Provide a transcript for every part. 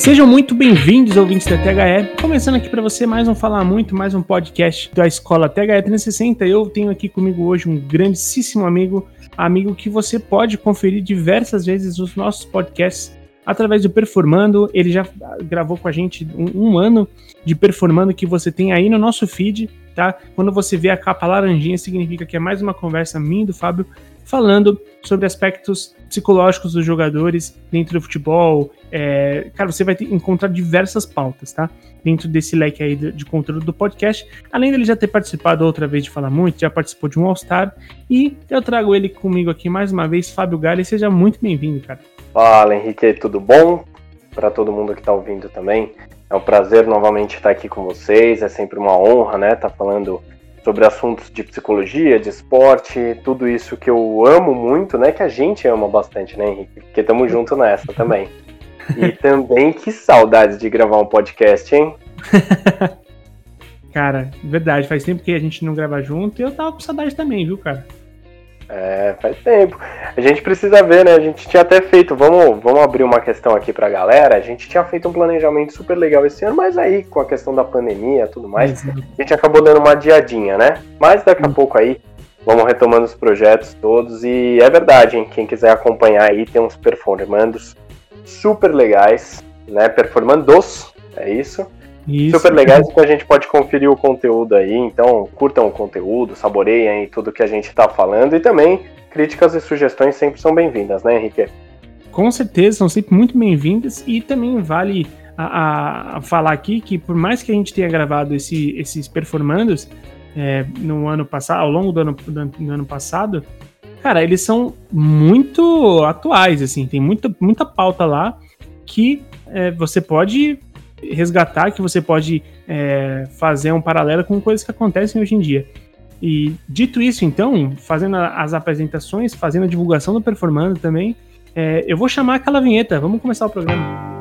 Sejam muito bem-vindos, ouvintes da THE. Começando aqui para você mais um Falar Muito, mais um podcast da Escola THE 360. Eu tenho aqui comigo hoje um grandíssimo amigo, amigo que você pode conferir diversas vezes nos nossos podcasts através do Performando. Ele já gravou com a gente um, um ano de Performando que você tem aí no nosso feed, tá? Quando você vê a capa laranjinha, significa que é mais uma conversa minha e do Fábio falando sobre aspectos psicológicos dos jogadores dentro do futebol. É, cara, você vai ter, encontrar diversas pautas, tá? Dentro desse leque aí de, de, conteúdo do podcast. Além dele já ter participado outra vez de Falar Muito, já participou de um All-Star. E eu trago ele comigo aqui mais uma vez, Fábio Galli. Seja muito bem-vindo, cara. Fala, Henrique, tudo bom? Para todo mundo que está ouvindo também. É um prazer novamente estar aqui com vocês. É sempre uma honra, né? Tá falando sobre assuntos de psicologia, de esporte, tudo isso que eu amo muito, né? Que a gente ama bastante, né, Henrique? Porque estamos junto nessa também. E também que saudades de gravar um podcast, hein? cara, verdade, faz tempo que a gente não grava junto e eu tava com saudade também, viu, cara? É, faz tempo. A gente precisa ver, né? A gente tinha até feito, vamos, vamos abrir uma questão aqui pra galera. A gente tinha feito um planejamento super legal esse ano, mas aí com a questão da pandemia e tudo mais, a gente acabou dando uma adiadinha, né? Mas daqui a pouco aí vamos retomando os projetos todos e é verdade, hein? Quem quiser acompanhar aí tem uns performandos super legais, né? Performandos, é isso. Isso. super legais que a gente pode conferir o conteúdo aí. Então, curtam o conteúdo, saboreiem aí tudo que a gente está falando e também críticas e sugestões sempre são bem-vindas, né, Henrique? Com certeza, são sempre muito bem-vindas e também vale a, a, falar aqui que por mais que a gente tenha gravado esse, esses performandos é, no ano passado, ao longo do ano, do, do ano passado, cara, eles são muito atuais, assim, tem muita, muita pauta lá que é, você pode resgatar, que você pode é, fazer um paralelo com coisas que acontecem hoje em dia. E dito isso, então, fazendo as apresentações, fazendo a divulgação do Performando também, é, eu vou chamar aquela vinheta. Vamos começar o programa.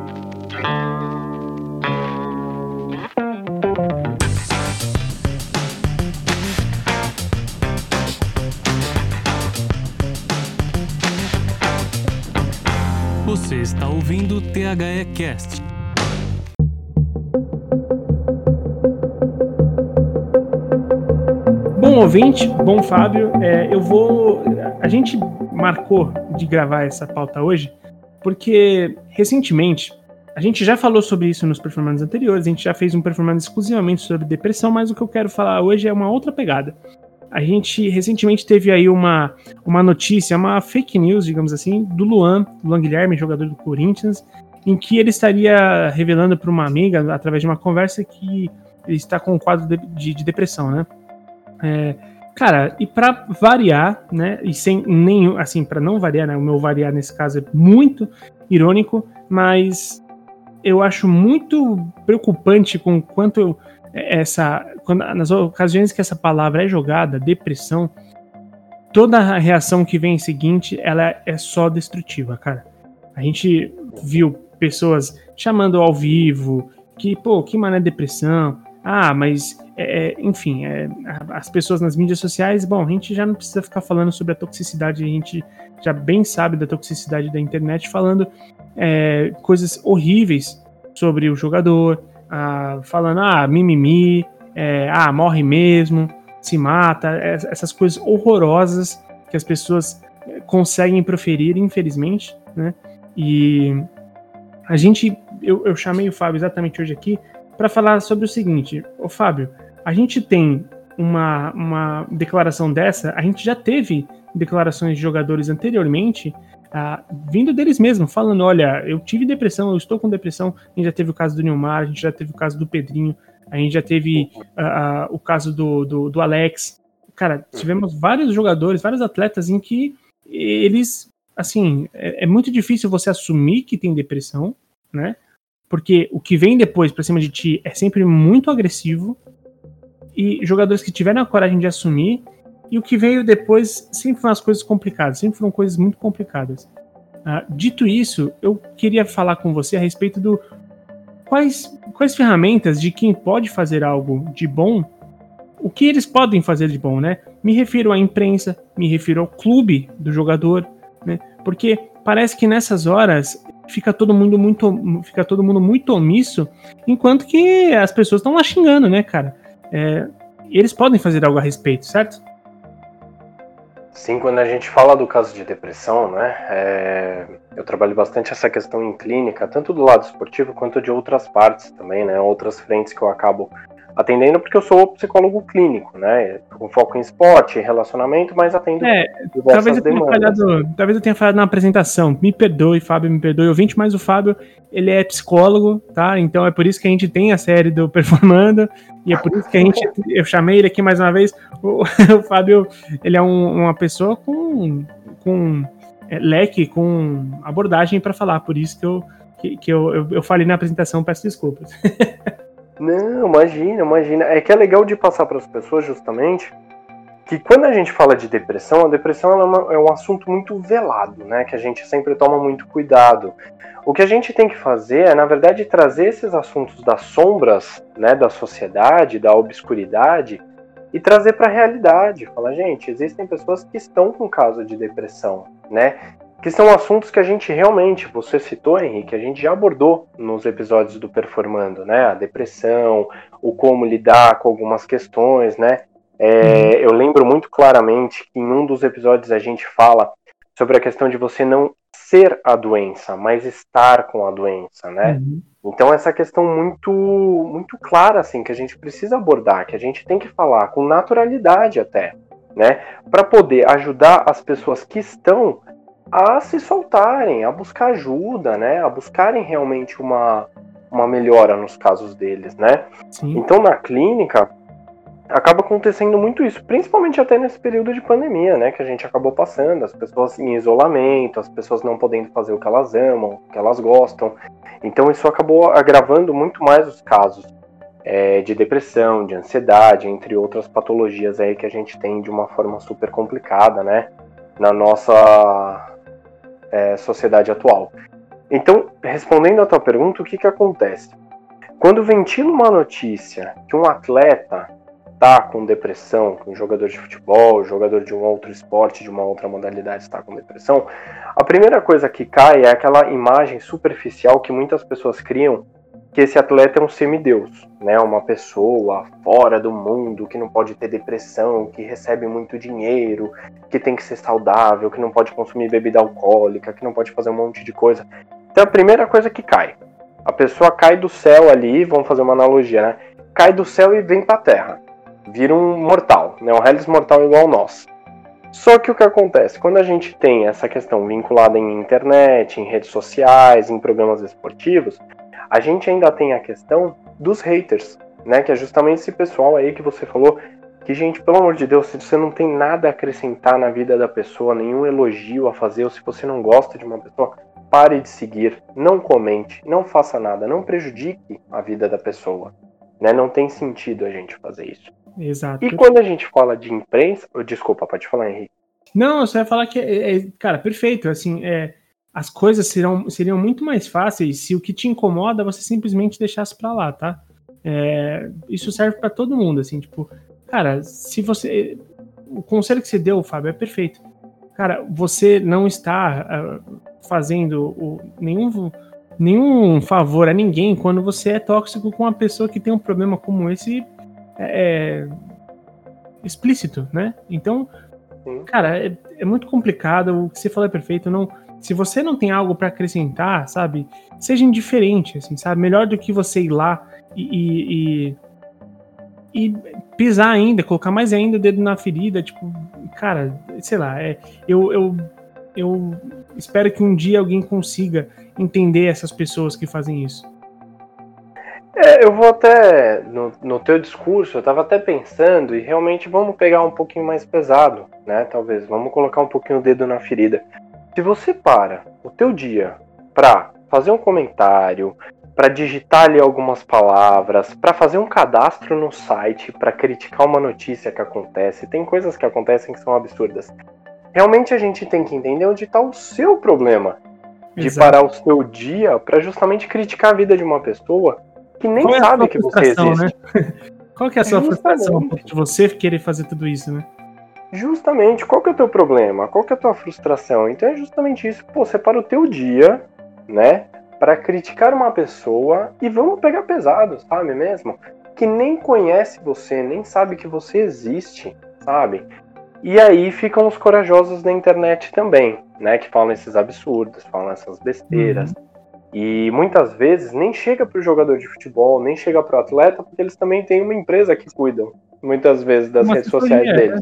Você está ouvindo o THE Cast Bom ouvinte, bom Fábio, é, eu vou. A gente marcou de gravar essa pauta hoje porque recentemente a gente já falou sobre isso nos performances anteriores, a gente já fez um performance exclusivamente sobre depressão, mas o que eu quero falar hoje é uma outra pegada. A gente recentemente teve aí uma, uma notícia, uma fake news, digamos assim, do Luan, Luan Guilherme, jogador do Corinthians, em que ele estaria revelando para uma amiga, através de uma conversa, que ele está com um quadro de, de, de depressão, né? É, cara, e para variar, né, e sem nenhum, assim, para não variar, né, o meu variar nesse caso é muito irônico, mas eu acho muito preocupante com quanto essa, quando, nas ocasiões que essa palavra é jogada, depressão, toda a reação que vem em seguinte, ela é só destrutiva, cara. A gente viu pessoas chamando ao vivo que, pô, que mané depressão, ah, mas, é, é, enfim, é, as pessoas nas mídias sociais, bom, a gente já não precisa ficar falando sobre a toxicidade, a gente já bem sabe da toxicidade da internet, falando é, coisas horríveis sobre o jogador, ah, falando, ah, mimimi, é, ah, morre mesmo, se mata, é, essas coisas horrorosas que as pessoas conseguem proferir, infelizmente, né? E a gente, eu, eu chamei o Fábio exatamente hoje aqui para falar sobre o seguinte, ô Fábio, a gente tem uma, uma declaração dessa, a gente já teve declarações de jogadores anteriormente, ah, vindo deles mesmos, falando: olha, eu tive depressão, eu estou com depressão. A gente já teve o caso do Neymar, a gente já teve o caso do Pedrinho, a gente já teve ah, o caso do, do, do, Alex. Cara, tivemos vários jogadores, vários atletas em que eles, assim, é, é muito difícil você assumir que tem depressão, né? Porque o que vem depois pra cima de ti é sempre muito agressivo. E jogadores que tiveram a coragem de assumir. E o que veio depois sempre foram as coisas complicadas. Sempre foram coisas muito complicadas. Uh, dito isso, eu queria falar com você a respeito do. Quais, quais ferramentas de quem pode fazer algo de bom o que eles podem fazer de bom, né? Me refiro à imprensa, me refiro ao clube do jogador, né? Porque parece que nessas horas fica todo mundo muito, fica todo mundo muito omisso, enquanto que as pessoas estão lá xingando, né, cara? É, eles podem fazer algo a respeito, certo? Sim, quando a gente fala do caso de depressão, né, é, eu trabalho bastante essa questão em clínica, tanto do lado esportivo quanto de outras partes também, né, outras frentes que eu acabo atendendo porque eu sou psicólogo clínico, né? Com foco em esporte, relacionamento, mas atendo é, talvez eu, tenha falhado, talvez eu tenha falado na apresentação. Me perdoe, Fábio, me perdoe, ouvinte, mas o Fábio, ele é psicólogo, tá? Então é por isso que a gente tem a série do Performando e é por isso que a gente, eu chamei ele aqui mais uma vez. O, o Fábio, ele é um, uma pessoa com, com é, leque, com abordagem para falar, por isso que eu que, que eu, eu, eu falei na apresentação, peço desculpas. Não, imagina, imagina. É que é legal de passar para as pessoas justamente que quando a gente fala de depressão, a depressão é, uma, é, um assunto muito velado, né? Que a gente sempre toma muito cuidado. O que a gente tem que fazer é, na verdade, trazer esses assuntos das sombras, né, da sociedade, da obscuridade, e trazer para a realidade. Falar, gente, existem pessoas que estão com caso de depressão, né? Que são assuntos que a gente realmente, você citou, Henrique, a gente já abordou nos episódios do Performando, né? A depressão, o como lidar com algumas questões, né? É, uhum. eu lembro muito claramente que em um dos episódios a gente fala sobre a questão de você não ser a doença, mas estar com a doença, né? Uhum. Então essa questão muito muito clara assim que a gente precisa abordar, que a gente tem que falar com naturalidade até, né? Para poder ajudar as pessoas que estão a se soltarem, a buscar ajuda, né? A buscarem realmente uma, uma melhora nos casos deles, né? Sim. Então na clínica acaba acontecendo muito isso, principalmente até nesse período de pandemia, né? Que a gente acabou passando, as pessoas em isolamento, as pessoas não podendo fazer o que elas amam, o que elas gostam. Então isso acabou agravando muito mais os casos é, de depressão, de ansiedade, entre outras patologias aí que a gente tem de uma forma super complicada, né? Na nossa é, sociedade atual. Então, respondendo à tua pergunta, o que, que acontece? Quando ventila uma notícia que um atleta está com depressão, que um jogador de futebol, jogador de um outro esporte, de uma outra modalidade está com depressão, a primeira coisa que cai é aquela imagem superficial que muitas pessoas criam que esse atleta é um semideus, né? Uma pessoa fora do mundo que não pode ter depressão, que recebe muito dinheiro, que tem que ser saudável, que não pode consumir bebida alcoólica, que não pode fazer um monte de coisa. Então a primeira coisa que cai, a pessoa cai do céu ali, vamos fazer uma analogia, né? Cai do céu e vem para a terra, vira um mortal, né? Um Hellis mortal igual nós. Só que o que acontece? Quando a gente tem essa questão vinculada em internet, em redes sociais, em programas esportivos, a gente ainda tem a questão dos haters, né? Que é justamente esse pessoal aí que você falou que, gente, pelo amor de Deus, se você não tem nada a acrescentar na vida da pessoa, nenhum elogio a fazer, ou se você não gosta de uma pessoa, pare de seguir, não comente, não faça nada, não prejudique a vida da pessoa. Né? Não tem sentido a gente fazer isso. Exato. E quando a gente fala de imprensa. Desculpa, pode falar, Henrique. Não, você vai falar que é, é, cara, perfeito. Assim, é, as coisas serão, seriam muito mais fáceis se o que te incomoda você simplesmente deixasse para lá, tá? É, isso serve para todo mundo, assim, tipo, cara, se você. O conselho que você deu, Fábio, é perfeito. Cara, você não está uh, fazendo o, nenhum, nenhum favor a ninguém quando você é tóxico com uma pessoa que tem um problema como esse é, é explícito, né? Então, cara, é, é muito complicado. O que você falou é perfeito. Não se você não tem algo para acrescentar, sabe, seja indiferente, assim, sabe? Melhor do que você ir lá e, e, e, pisar ainda, colocar mais ainda o dedo na ferida, tipo, cara, sei lá, é, eu, eu, eu espero que um dia alguém consiga entender essas pessoas que fazem isso. É, eu vou até, no, no teu discurso, eu tava até pensando, e realmente vamos pegar um pouquinho mais pesado, né, talvez, vamos colocar um pouquinho o dedo na ferida. Se você para o teu dia para fazer um comentário, para digitar ali algumas palavras, para fazer um cadastro no site, para criticar uma notícia que acontece, tem coisas que acontecem que são absurdas. Realmente a gente tem que entender onde está o seu problema de Exato. parar o seu dia para justamente criticar a vida de uma pessoa que nem Qual é sabe é que você existe. Né? Qual que é a sua é frustração de você querer fazer tudo isso, né? Justamente, qual que é o teu problema? Qual que é a tua frustração? Então é justamente isso, pô, você para o teu dia né, para criticar uma pessoa e vamos pegar pesado, sabe mesmo? Que nem conhece você, nem sabe que você existe, sabe? E aí ficam os corajosos da internet também, né, que falam esses absurdos, falam essas besteiras. Uhum. E muitas vezes nem chega para o jogador de futebol, nem chega para o atleta, porque eles também têm uma empresa que cuidam, muitas vezes, das uma redes sociais é, deles.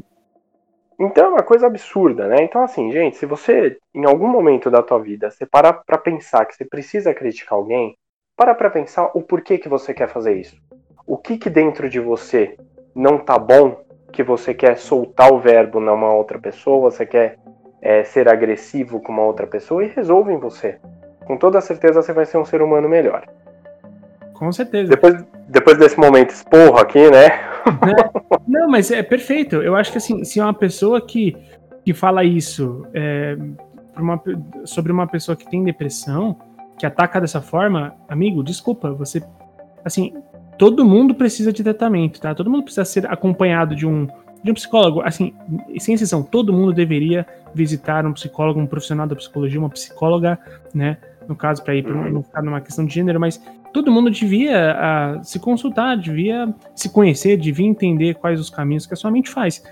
Então é uma coisa absurda, né? Então, assim, gente, se você, em algum momento da tua vida, você parar pra pensar que você precisa criticar alguém, para pra pensar o porquê que você quer fazer isso. O que que dentro de você não tá bom, que você quer soltar o verbo numa outra pessoa, você quer é, ser agressivo com uma outra pessoa e resolve em você. Com toda certeza você vai ser um ser humano melhor. Com certeza. Depois, depois desse momento esporro aqui, né? É, não, mas é perfeito. Eu acho que assim, se é uma pessoa que, que fala isso é, uma, sobre uma pessoa que tem depressão, que ataca dessa forma, amigo, desculpa, você. Assim, todo mundo precisa de tratamento, tá? Todo mundo precisa ser acompanhado de um, de um psicólogo. Assim, sem exceção, todo mundo deveria visitar um psicólogo, um profissional da psicologia, uma psicóloga, né? No caso, para ir para não ficar numa questão de gênero, mas todo mundo devia uh, se consultar, devia se conhecer, devia entender quais os caminhos que a sua mente faz.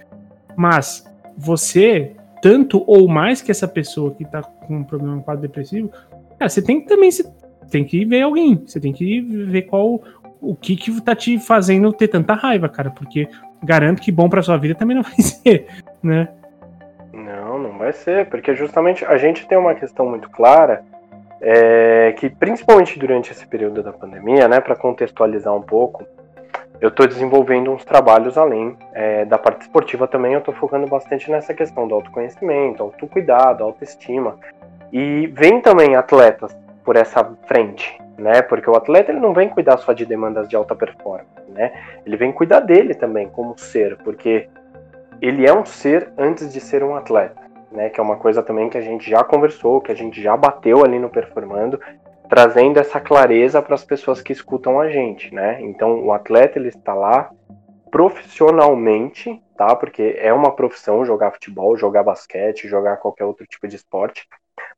Mas você, tanto ou mais que essa pessoa que está com um problema um quadro depressivo, cara, você tem que também se, tem que ver alguém, você tem que ver qual o que que tá te fazendo ter tanta raiva, cara, porque garanto que bom para sua vida também não vai ser, né? Não, não vai ser, porque justamente a gente tem uma questão muito clara é, que principalmente durante esse período da pandemia, né, para contextualizar um pouco, eu estou desenvolvendo uns trabalhos além é, da parte esportiva também. Eu estou focando bastante nessa questão do autoconhecimento, autocuidado, autoestima. E vem também atletas por essa frente, né? Porque o atleta ele não vem cuidar só de demandas de alta performance, né? Ele vem cuidar dele também como ser, porque ele é um ser antes de ser um atleta né? Que é uma coisa também que a gente já conversou, que a gente já bateu ali no Performando, trazendo essa clareza para as pessoas que escutam a gente, né? Então o atleta ele está lá profissionalmente, tá? Porque é uma profissão jogar futebol, jogar basquete, jogar qualquer outro tipo de esporte.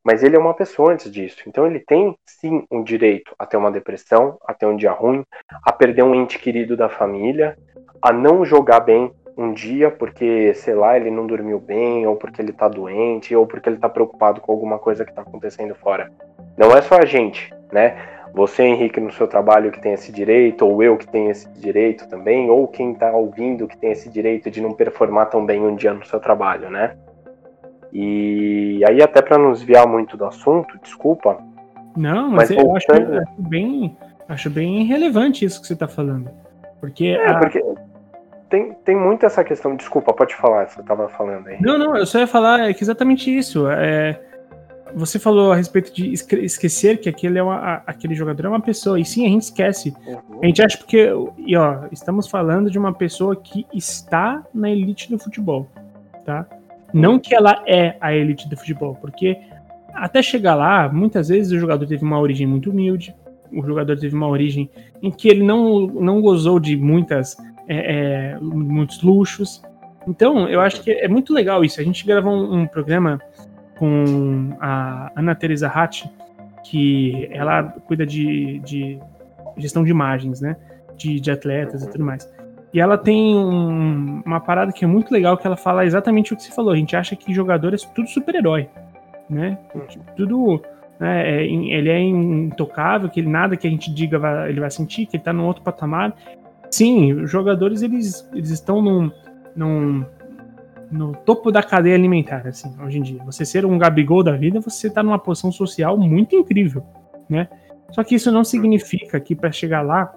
Mas ele é uma pessoa antes disso. Então ele tem sim um direito a ter uma depressão, a ter um dia ruim, a perder um ente querido da família, a não jogar bem um dia porque, sei lá, ele não dormiu bem, ou porque ele tá doente, ou porque ele tá preocupado com alguma coisa que tá acontecendo fora. Não é só a gente, né? Você, Henrique, no seu trabalho que tem esse direito, ou eu que tenho esse direito também, ou quem tá ouvindo que tem esse direito de não performar tão bem um dia no seu trabalho, né? E aí, até para não desviar muito do assunto, desculpa. Não, mas, mas eu acho, acho, bem, acho bem relevante isso que você tá falando. Porque, é, a... porque tem, tem muito essa questão. Desculpa, pode falar, você estava falando aí. Não, não, eu só ia falar que exatamente isso. É, você falou a respeito de esquecer que aquele, é uma, aquele jogador é uma pessoa. E sim, a gente esquece. Uhum. A gente acha porque. E ó, estamos falando de uma pessoa que está na elite do futebol. Tá? Não que ela é a elite do futebol, porque até chegar lá, muitas vezes o jogador teve uma origem muito humilde, o jogador teve uma origem em que ele não, não gozou de muitas é, é, muitos luxos. Então, eu acho que é muito legal isso. A gente gravou um, um programa com a Ana Teresa Hatt, que ela cuida de, de, gestão de imagens, né? De, de atletas e tudo mais. E ela tem um, uma parada que é muito legal, que ela fala exatamente o que você falou. A gente acha que jogador é tudo super-herói, né? Tudo... Né, é, ele é intocável, que ele, nada que a gente diga vai, ele vai sentir, que ele tá num outro patamar. Sim, os jogadores eles, eles estão num, num, no topo da cadeia alimentar, assim, hoje em dia. Você ser um Gabigol da vida, você está numa posição social muito incrível, né? Só que isso não significa que para chegar lá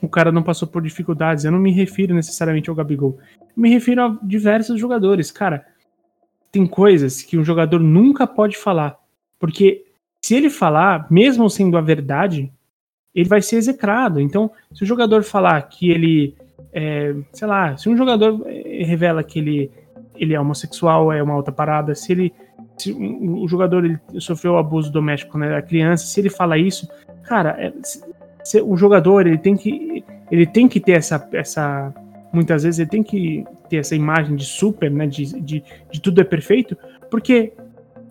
o cara não passou por dificuldades. Eu não me refiro necessariamente ao Gabigol. Eu me refiro a diversos jogadores. Cara, tem coisas que um jogador nunca pode falar. Porque se ele falar, mesmo sendo a verdade, ele vai ser execrado. Então, se o jogador falar que ele, é, sei lá, se um jogador é, revela que ele, ele é homossexual, é uma outra parada, se ele, se o jogador ele sofreu abuso doméstico quando era criança, se ele fala isso, cara, é, se, o jogador ele tem que, ele tem que ter essa, essa, muitas vezes ele tem que ter essa imagem de super, né, de, de, de tudo é perfeito, porque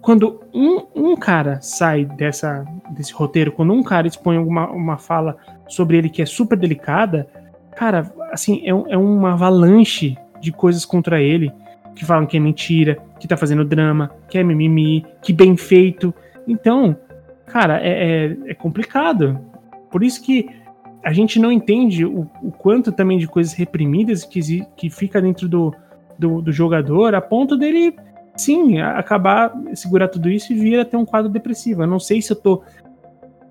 quando um, um cara sai dessa, desse roteiro, quando um cara expõe uma, uma fala sobre ele que é super delicada, cara, assim, é, é uma avalanche de coisas contra ele que falam que é mentira, que tá fazendo drama, que é mimimi, que bem feito. Então, cara, é, é, é complicado. Por isso que a gente não entende o, o quanto também de coisas reprimidas que, que fica dentro do, do, do, jogador, a ponto dele, sim, acabar, segurar tudo isso e vir a ter um quadro depressivo. Eu não sei se eu tô,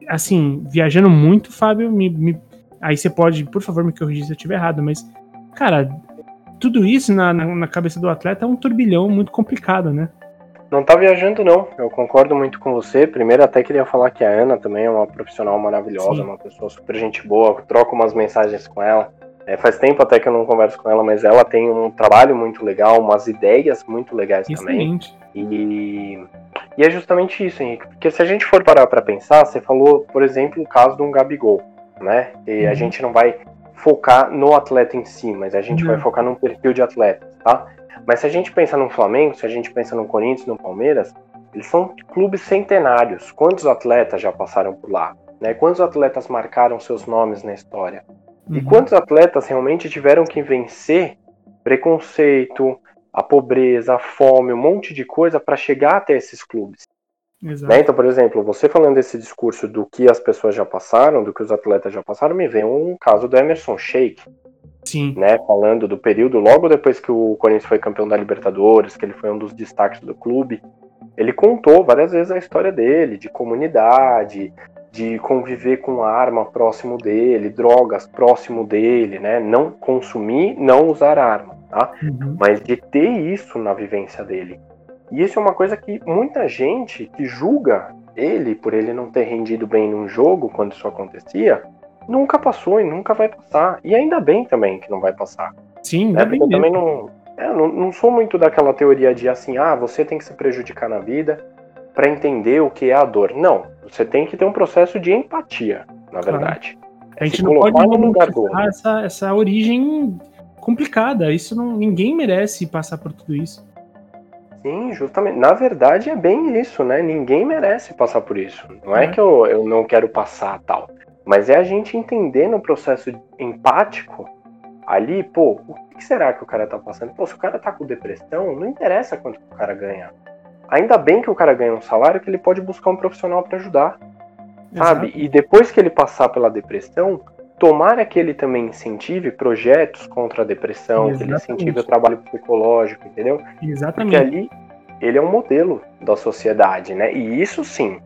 assim, viajando muito, Fábio, me, me, aí você pode, por favor, me corrigir se eu estiver errado, mas, cara, tudo isso na, na, na cabeça do atleta é um turbilhão muito complicado, né? Não tá viajando, não. Eu concordo muito com você. Primeiro, até queria falar que a Ana também é uma profissional maravilhosa, Sim. uma pessoa super gente boa. Troco umas mensagens com ela. É, faz tempo até que eu não converso com ela, mas ela tem um trabalho muito legal, umas ideias muito legais Excelente. também. E, e é justamente isso, Henrique. Porque se a gente for parar para pensar, você falou, por exemplo, o caso de um Gabigol, né? E uhum. a gente não vai focar no atleta em si, mas a gente uhum. vai focar num perfil de atleta, tá? Mas se a gente pensa no Flamengo, se a gente pensa no Corinthians, no Palmeiras, eles são clubes centenários. Quantos atletas já passaram por lá? Né? Quantos atletas marcaram seus nomes na história? Uhum. E quantos atletas realmente tiveram que vencer preconceito, a pobreza, a fome, um monte de coisa para chegar até esses clubes? Né? Então, por exemplo, você falando desse discurso do que as pessoas já passaram, do que os atletas já passaram, me vem um caso do Emerson Sheik, Sim. Né, falando do período logo depois que o Corinthians foi campeão da Libertadores, que ele foi um dos destaques do clube. Ele contou várias vezes a história dele, de comunidade, de conviver com arma próximo dele, drogas próximo dele, né? Não consumir, não usar arma, tá? Uhum. Mas de ter isso na vivência dele. E isso é uma coisa que muita gente que julga ele por ele não ter rendido bem num jogo quando isso acontecia, nunca passou e nunca vai passar. E ainda bem também que não vai passar. Sim, né? Porque eu também não, é, não, não sou muito daquela teoria de assim, ah, você tem que se prejudicar na vida para entender o que é a dor. Não, você tem que ter um processo de empatia, na verdade. Claro. A gente não pode romantificar essa, essa origem complicada. Isso não, ninguém merece passar por tudo isso. Sim, justamente. Na verdade é bem isso, né? Ninguém merece passar por isso. Não é, é que eu, eu não quero passar tal. Mas é a gente entender no processo empático ali, pô, o que será que o cara tá passando? Pô, se o cara tá com depressão, não interessa quanto o cara ganha. Ainda bem que o cara ganha um salário que ele pode buscar um profissional para ajudar. Sabe? Exato. E depois que ele passar pela depressão, tomara que ele também incentive projetos contra a depressão, Exatamente. que ele incentive o trabalho psicológico, entendeu? Exatamente. Porque ali ele é um modelo da sociedade, né? E isso sim,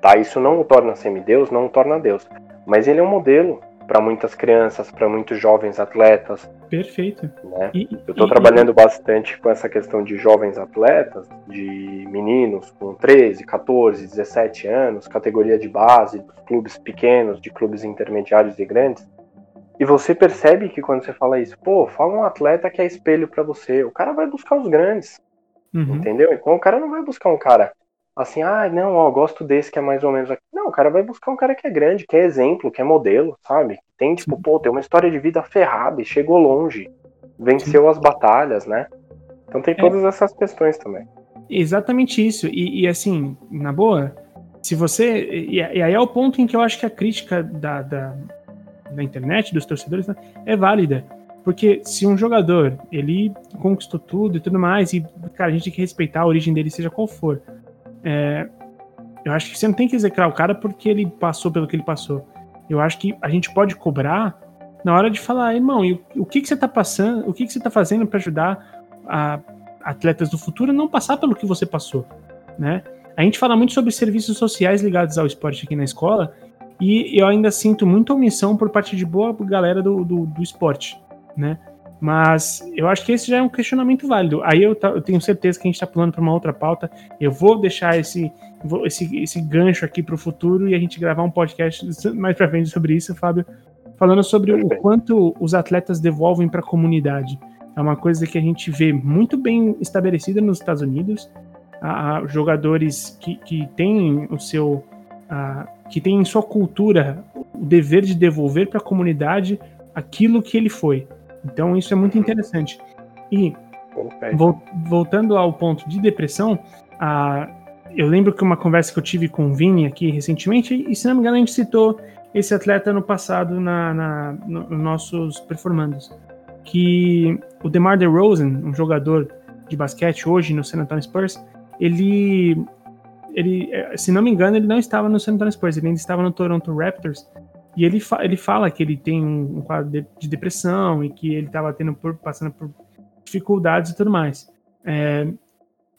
tá? Isso não o torna semideus, não o torna Deus. Mas ele é um modelo para muitas crianças, para muitos jovens atletas. Perfeito. Né? E, eu estou trabalhando e... bastante com essa questão de jovens atletas, de meninos com 13, 14, 17 anos, categoria de base, dos clubes pequenos, de clubes intermediários e grandes. E você percebe que quando você fala isso, pô, fala um atleta que é espelho para você, o cara vai buscar os grandes. Uhum. Entendeu? Então o cara não vai buscar um cara assim, ah, não, ó, gosto desse que é mais ou menos aqui. Não, o cara vai buscar um cara que é grande, que é exemplo, que é modelo, sabe? Tem, tipo, pô, tem uma história de vida ferrada e chegou longe, venceu as batalhas, né? Então tem é. todas é. essas questões também. Exatamente isso. E, e, assim, na boa, se você. E, e, aí é o ponto em que eu acho que a crítica da, da, da internet, dos torcedores, né, é válida. Porque se um jogador, ele conquistou tudo e tudo mais, e, cara, a gente tem que respeitar a origem dele, seja qual for. É, eu acho que você não tem que execrar o cara porque ele passou pelo que ele passou. Eu acho que a gente pode cobrar na hora de falar, irmão, e o, que, que você tá passando, o que, que você tá fazendo para ajudar a, atletas do futuro a não passar pelo que você passou, né? A gente fala muito sobre serviços sociais ligados ao esporte aqui na escola e eu ainda sinto muita omissão por parte de boa galera do, do, do esporte, né? Mas eu acho que esse já é um questionamento válido. Aí eu, eu tenho certeza que a gente está pulando para uma outra pauta. Eu vou deixar esse, esse, esse gancho aqui para o futuro e a gente gravar um podcast mais para frente sobre isso, Fábio, falando sobre o quanto os atletas devolvem para a comunidade. É uma coisa que a gente vê muito bem estabelecida nos Estados Unidos. Há jogadores que, que têm o seu. que têm em sua cultura o dever de devolver para a comunidade aquilo que ele foi. Então isso é muito interessante. E voltando ao ponto de depressão, a, eu lembro que uma conversa que eu tive com o Vini aqui recentemente, e se não me engano, a gente citou esse atleta no passado na, na nos no nossos performandos. Que o DeMar DeRozan, um jogador de basquete hoje no San Antonio Spurs, ele, ele, se não me engano, ele não estava no San Antonio Spurs, ele ainda estava no Toronto Raptors. E ele, fa ele fala que ele tem um quadro de, de depressão e que ele estava tendo por, passando por dificuldades e tudo mais. É,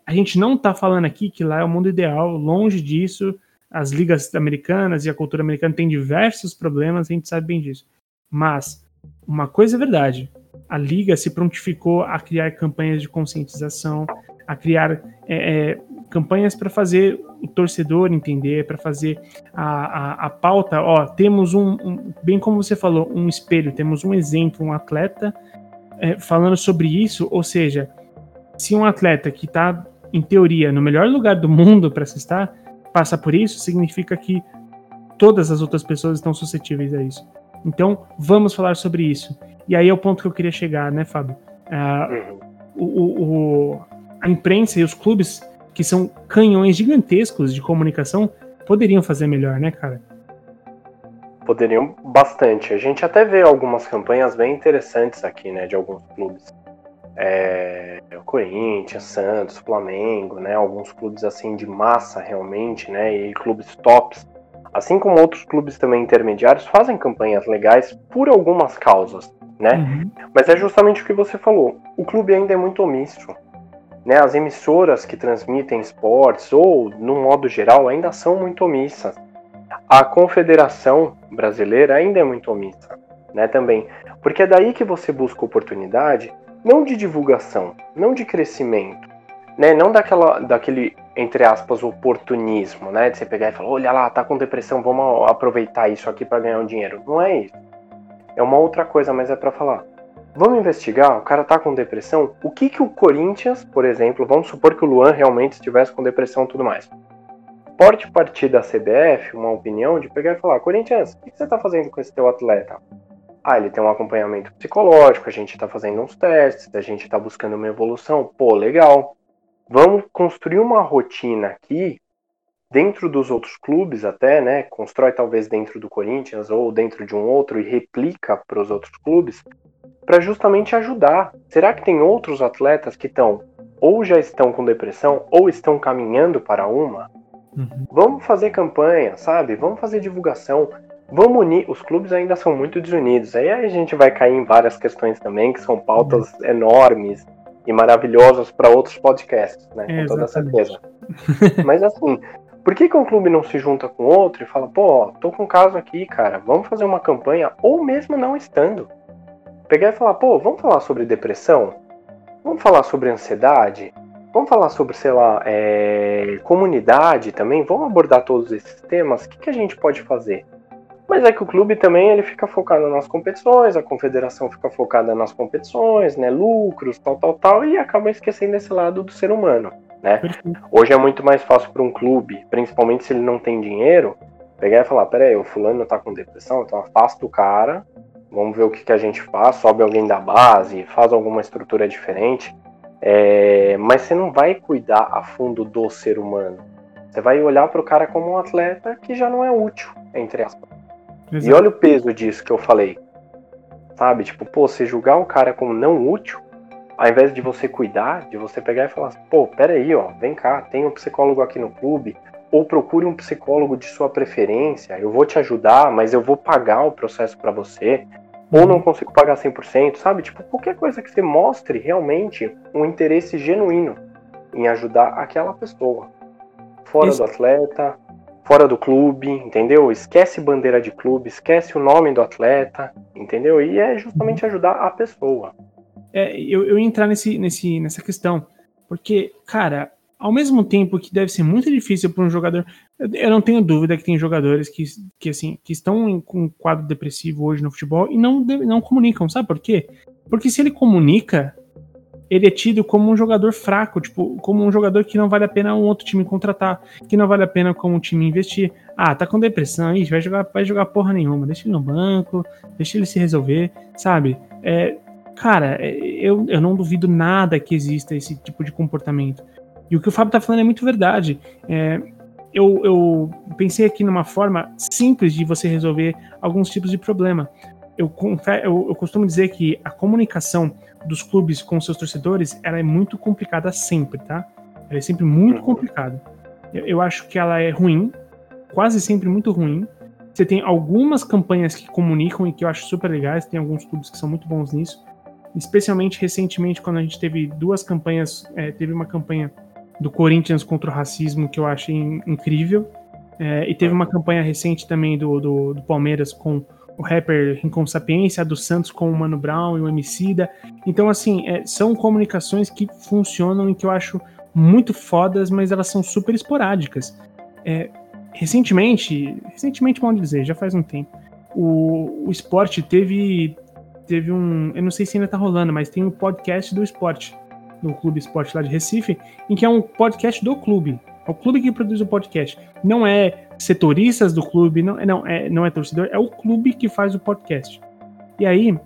a gente não está falando aqui que lá é o mundo ideal, longe disso. As ligas americanas e a cultura americana têm diversos problemas, a gente sabe bem disso. Mas uma coisa é verdade: a liga se prontificou a criar campanhas de conscientização, a criar é, é, campanhas para fazer o torcedor entender, para fazer a, a, a, pauta. Ó, temos um, um, bem como você falou, um espelho, temos um exemplo, um atleta é, falando sobre isso. Ou seja, se um atleta que está, em teoria, no melhor lugar do mundo para se estar, passa por isso, significa que todas as outras pessoas estão suscetíveis a isso. Então, vamos falar sobre isso. E aí é o ponto que eu queria chegar, né, Fábio? Uh, o, o, a imprensa e os clubes, que são canhões gigantescos de comunicação, poderiam fazer melhor, né, cara? Poderiam bastante. A gente até vê algumas campanhas bem interessantes aqui, né, de alguns clubes. É, Corinthians, Santos, Flamengo, né, alguns clubes assim de massa realmente, né, e clubes tops assim como outros clubes também intermediários, fazem campanhas legais por algumas causas, né? Uhum. Mas é justamente o que você falou. O clube ainda é muito omisso. Né? As emissoras que transmitem esportes, ou no modo geral, ainda são muito omissas. A Confederação Brasileira ainda é muito omissa, né? Também. Porque é daí que você busca oportunidade, não de divulgação, não de crescimento, né? Não daquela, daquele entre aspas, oportunismo, né? De você pegar e falar, olha lá, tá com depressão, vamos aproveitar isso aqui para ganhar um dinheiro. Não é isso. É uma outra coisa, mas é para falar. Vamos investigar, o cara tá com depressão, o que que o Corinthians, por exemplo, vamos supor que o Luan realmente estivesse com depressão e tudo mais. Pode partir da CBF uma opinião de pegar e falar, Corinthians, o que você tá fazendo com esse teu atleta? Ah, ele tem um acompanhamento psicológico, a gente tá fazendo uns testes, a gente tá buscando uma evolução. Pô, legal vamos construir uma rotina aqui dentro dos outros clubes até, né? Constrói talvez dentro do Corinthians ou dentro de um outro e replica para os outros clubes para justamente ajudar. Será que tem outros atletas que estão ou já estão com depressão ou estão caminhando para uma? Uhum. Vamos fazer campanha, sabe? Vamos fazer divulgação. Vamos unir. Os clubes ainda são muito desunidos. Aí a gente vai cair em várias questões também, que são pautas uhum. enormes e maravilhosos para outros podcasts, né? É, com toda certeza. Mas assim, por que, que um clube não se junta com outro e fala, pô, tô com um caso aqui, cara, vamos fazer uma campanha, ou mesmo não estando. Pegar e falar, pô, vamos falar sobre depressão? Vamos falar sobre ansiedade? Vamos falar sobre, sei lá, é, comunidade também? Vamos abordar todos esses temas? O que, que a gente pode fazer? Mas é que o clube também ele fica focado nas competições, a confederação fica focada nas competições, né, lucros, tal, tal, tal, e acaba esquecendo esse lado do ser humano, né? Hoje é muito mais fácil para um clube, principalmente se ele não tem dinheiro, pegar e falar, peraí, o fulano tá com depressão, então afasta o cara, vamos ver o que, que a gente faz, sobe alguém da base, faz alguma estrutura diferente, é... mas você não vai cuidar a fundo do ser humano. Você vai olhar para o cara como um atleta que já não é útil, entre aspas. Exato. E olha o peso disso que eu falei. Sabe? Tipo, pô, você julgar o cara como não útil, ao invés de você cuidar, de você pegar e falar, pô, peraí, ó, vem cá, tem um psicólogo aqui no clube, ou procure um psicólogo de sua preferência, eu vou te ajudar, mas eu vou pagar o processo para você, ou não consigo pagar 100%, sabe? Tipo, qualquer coisa que você mostre realmente um interesse genuíno em ajudar aquela pessoa. Fora Isso. do atleta, fora do clube, entendeu? Esquece bandeira de clube, esquece o nome do atleta, entendeu? E é justamente ajudar a pessoa. É, eu, eu entrar nesse, nesse, nessa questão, porque, cara, ao mesmo tempo que deve ser muito difícil para um jogador, eu não tenho dúvida que tem jogadores que, que assim, que estão com um quadro depressivo hoje no futebol e não, não comunicam, sabe por quê? Porque se ele comunica, ele é tido como um jogador fraco, tipo, como um jogador que não vale a pena um outro time contratar, que não vale a pena como um time investir. Ah, tá com depressão, aí vai jogar, vai jogar porra nenhuma, deixa ele no banco, deixa ele se resolver, sabe? É, cara, é, eu, eu não duvido nada que exista esse tipo de comportamento. E o que o Fábio tá falando é muito verdade. É, eu, eu pensei aqui numa forma simples de você resolver alguns tipos de problema. Eu, eu, eu costumo dizer que a comunicação dos clubes com seus torcedores ela é muito complicada sempre, tá? Ela é sempre muito uhum. complicada. Eu, eu acho que ela é ruim, quase sempre muito ruim. Você tem algumas campanhas que comunicam e que eu acho super legais, tem alguns clubes que são muito bons nisso. Especialmente recentemente, quando a gente teve duas campanhas, é, teve uma campanha do Corinthians contra o racismo que eu achei incrível. É, e teve uma campanha recente também do, do, do, Palmeiras com o rapper Rincon Sapiência, a do Santos com o Mano Brown e o Emicida. Então, assim, é, são comunicações que funcionam e que eu acho muito fodas, mas elas são super esporádicas. É, recentemente, recentemente, vamos dizer, já faz um tempo, o, o esporte teve, teve um. Eu não sei se ainda tá rolando, mas tem um podcast do esporte no Clube Esporte lá de Recife, em que é um podcast do clube. É o clube que produz o podcast. Não é setoristas do clube, não, não, é, não é torcedor, é o clube que faz o podcast. E aí,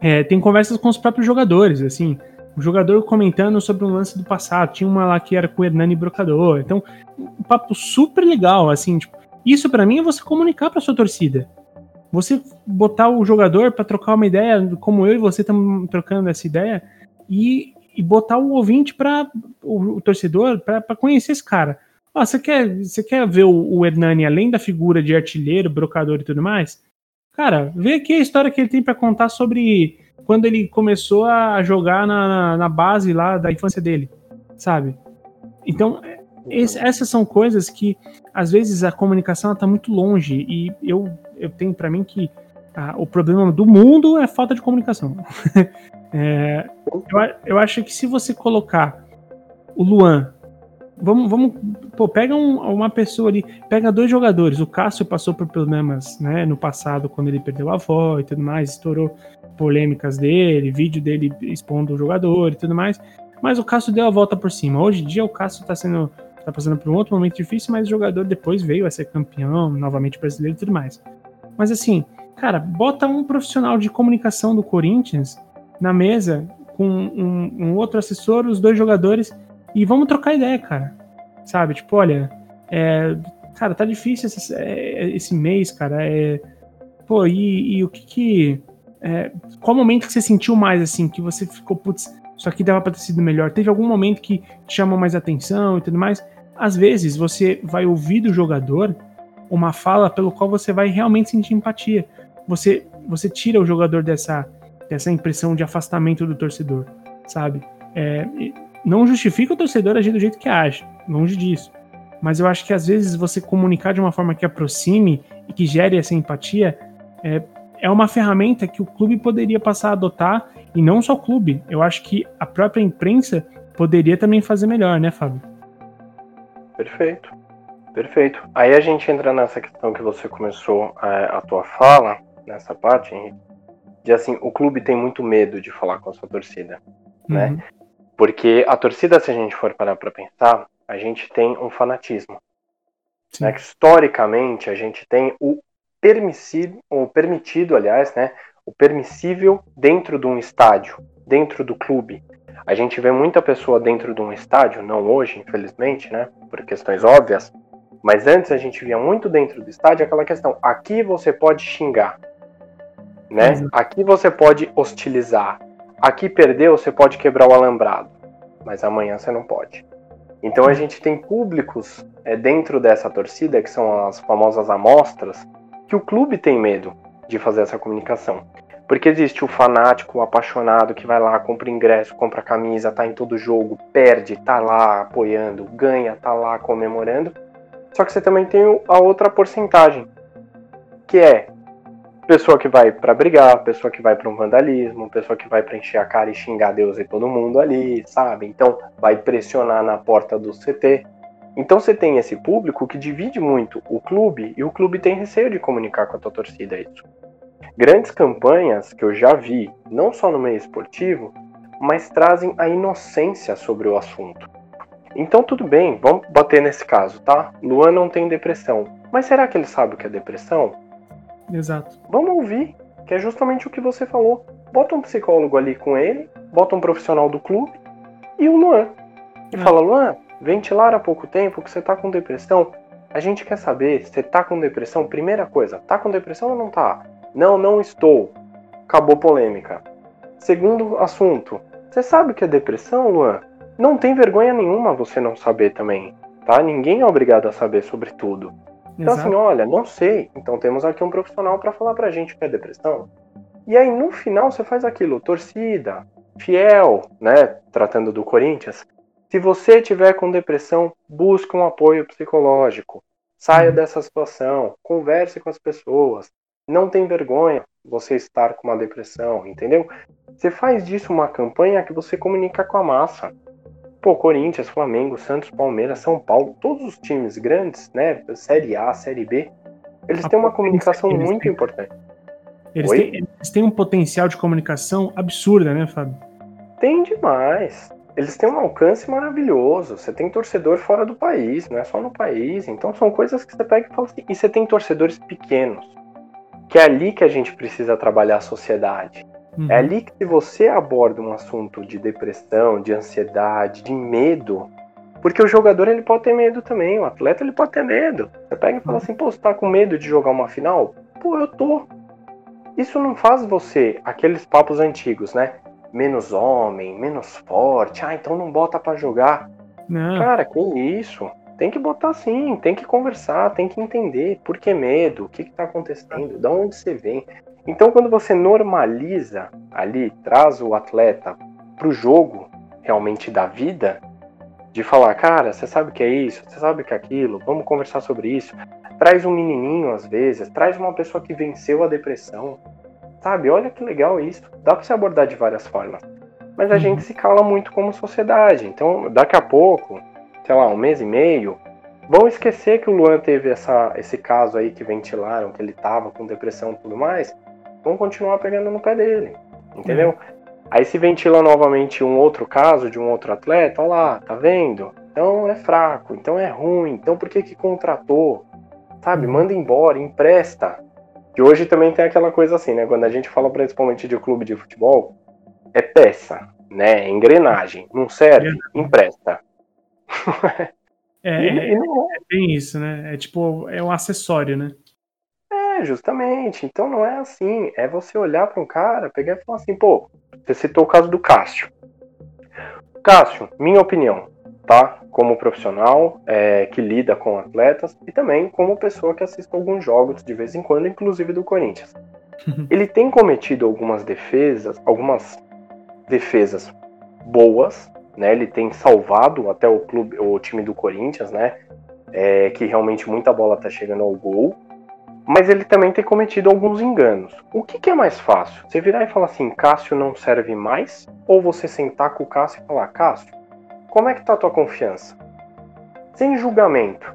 é, tem conversas com os próprios jogadores, assim, o jogador comentando sobre um lance do passado. Tinha uma lá que era com o Hernani Brocador. Então, um papo super legal, assim, tipo, isso para mim é você comunicar para sua torcida. Você botar o jogador para trocar uma ideia, como eu e você estamos trocando essa ideia, e e botar o ouvinte para o, o, torcedor para conhecer esse cara. Ó, você quer, você quer ver o, o Hernani além da figura de artilheiro, brocador e tudo mais? Cara, vê aqui a história que ele tem para contar sobre quando ele começou a jogar na, na base lá da infância dele, sabe? Então, esse, essas são coisas que às vezes a comunicação está muito longe e eu, eu tenho para mim que ah, o problema do mundo é falta de comunicação. É, eu, eu, acho que se você colocar o Luan, vamos, vamos pô, pega um, uma pessoa ali, pega dois jogadores. O Cássio passou por problemas né, no passado, quando ele perdeu a avó e tudo mais, estourou polêmicas dele, vídeo dele expondo o jogador e tudo mais. Mas o Cássio deu a volta por cima. Hoje em dia o Cássio está sendo tá passando por um outro momento difícil, mas o jogador depois veio a ser campeão, novamente brasileiro e tudo mais. Mas assim, cara, bota um profissional de comunicação do Corinthians na mesa com um, um, outro assessor, os dois jogadores, e vamos trocar ideia, cara. Sabe? Tipo, olha, é, cara, tá difícil esse, é, esse mês, cara. É, pô, e, e o que que. É, qual momento que você sentiu mais, assim, que você ficou, putz, isso aqui dava pra ter sido melhor? Teve algum momento que te chamou mais atenção e tudo mais? Às vezes você vai ouvir do jogador uma fala pelo qual você vai realmente sentir empatia. Você, você tira o jogador dessa dessa impressão de afastamento do torcedor, sabe? É, não justifica o torcedor agir do jeito que age, longe disso. Mas eu acho que às vezes você comunicar de uma forma que aproxime e que gere essa empatia é, é uma ferramenta que o clube poderia passar a adotar, e não só o clube. Eu acho que a própria imprensa poderia também fazer melhor, né, Fábio? Perfeito. Perfeito. Aí a gente entra nessa questão que você começou a, é, a tua fala, nessa parte, Henrique, de assim, o clube tem muito medo de falar com a sua torcida, né? uhum. né? Porque a torcida, se a gente for parar para pensar, a gente tem um fanatismo. Né? historicamente, a gente tem o permissivo, o permitido, aliás, né? O permissível dentro de um estádio, dentro do clube. A gente vê muita pessoa dentro de um estádio, não hoje, infelizmente, né? Por questões óbvias. Mas antes a gente via muito dentro do estádio aquela questão: aqui você pode xingar, né? Uhum. Aqui você pode hostilizar. Aqui perdeu, você pode quebrar o alambrado. Mas amanhã você não pode. Então a gente tem públicos é, dentro dessa torcida, que são as famosas amostras, que o clube tem medo de fazer essa comunicação. Porque existe o fanático, o apaixonado que vai lá, compra ingresso, compra camisa, tá em todo jogo, perde, tá lá apoiando, ganha, tá lá comemorando. Só que você também tem a outra porcentagem, que é pessoa que vai para brigar, pessoa que vai para um vandalismo, pessoa que vai para encher a cara e xingar Deus e todo mundo ali, sabe? Então vai pressionar na porta do CT. Então você tem esse público que divide muito o clube e o clube tem receio de comunicar com a tua torcida isso. Grandes campanhas que eu já vi, não só no meio esportivo, mas trazem a inocência sobre o assunto. Então tudo bem, vamos bater nesse caso, tá? Luan não tem depressão. Mas será que ele sabe o que é depressão? Exato. Vamos ouvir, que é justamente o que você falou. Bota um psicólogo ali com ele, bota um profissional do clube e o Luan. e é. fala, Luan, ventilar há pouco tempo que você tá com depressão. A gente quer saber, você tá com depressão? Primeira coisa, tá com depressão ou não tá? Não, não estou. Acabou polêmica. Segundo assunto, você sabe o que é depressão, Luan? Não tem vergonha nenhuma você não saber também, tá? Ninguém é obrigado a saber sobre tudo. Então assim, Exato. assim, olha, não sei. Então temos aqui um profissional para falar pra gente o que é depressão. E aí no final você faz aquilo, torcida, fiel, né? Tratando do Corinthians. Se você tiver com depressão, busque um apoio psicológico. Saia uhum. dessa situação, converse com as pessoas. Não tem vergonha você estar com uma depressão, entendeu? Você faz disso uma campanha que você comunica com a massa. Pô, Corinthians, Flamengo, Santos, Palmeiras, São Paulo, todos os times grandes, né? Série A, Série B, eles têm uma comunicação muito importante. Eles têm, eles têm, um potencial de comunicação absurda, né, Fábio? Tem demais eles têm um alcance maravilhoso. Você tem torcedor fora do país, não é só no país. Então são coisas que você pega e fala assim. E você tem torcedores pequenos, que é ali que a gente precisa trabalhar a sociedade. Uhum. É ali que se você aborda um assunto de depressão, de ansiedade, de medo, porque o jogador ele pode ter medo também, o atleta ele pode ter medo. Você pega e fala uhum. assim, pô, você tá com medo de jogar uma final? Pô, eu tô. Isso não faz você aqueles papos antigos, né? menos homem, menos forte. Ah, então não bota para jogar. Não. Cara, que isso? Tem que botar sim, tem que conversar, tem que entender por que medo, o que está acontecendo, de onde você vem. Então, quando você normaliza ali, traz o atleta para o jogo realmente da vida, de falar, cara, você sabe o que é isso, você sabe o que é aquilo, vamos conversar sobre isso. Traz um menininho às vezes, traz uma pessoa que venceu a depressão, Sabe? Olha que legal isso. Dá para se abordar de várias formas. Mas a uhum. gente se cala muito como sociedade. Então, daqui a pouco, sei lá, um mês e meio, vão esquecer que o Luan teve essa, esse caso aí que ventilaram, que ele tava com depressão e tudo mais. Vão continuar pegando no pé dele. Entendeu? Uhum. Aí se ventila novamente um outro caso de um outro atleta, olha lá, tá vendo? Então é fraco, então é ruim, então por que que contratou? Sabe, manda embora, empresta. Que hoje também tem aquela coisa assim, né? Quando a gente fala principalmente de clube de futebol, é peça, né? É engrenagem. Não serve, é. empresta. É, e, é, e não... é bem isso, né? É tipo, é um acessório, né? É, justamente. Então não é assim. É você olhar para um cara, pegar e falar assim, pô, você citou o caso do Cássio. Cássio, minha opinião, tá? Como profissional é, que lida com atletas e também como pessoa que assiste alguns jogos de vez em quando, inclusive do Corinthians. Ele tem cometido algumas defesas, algumas defesas boas, né? Ele tem salvado até o clube, o time do Corinthians, né? É, que realmente muita bola tá chegando ao gol. Mas ele também tem cometido alguns enganos. O que, que, é mais fácil? Você virar e falar assim, Cássio não serve mais? Ou você sentar com o Cássio e falar, Cássio, como é que tá a tua confiança? Sem julgamento.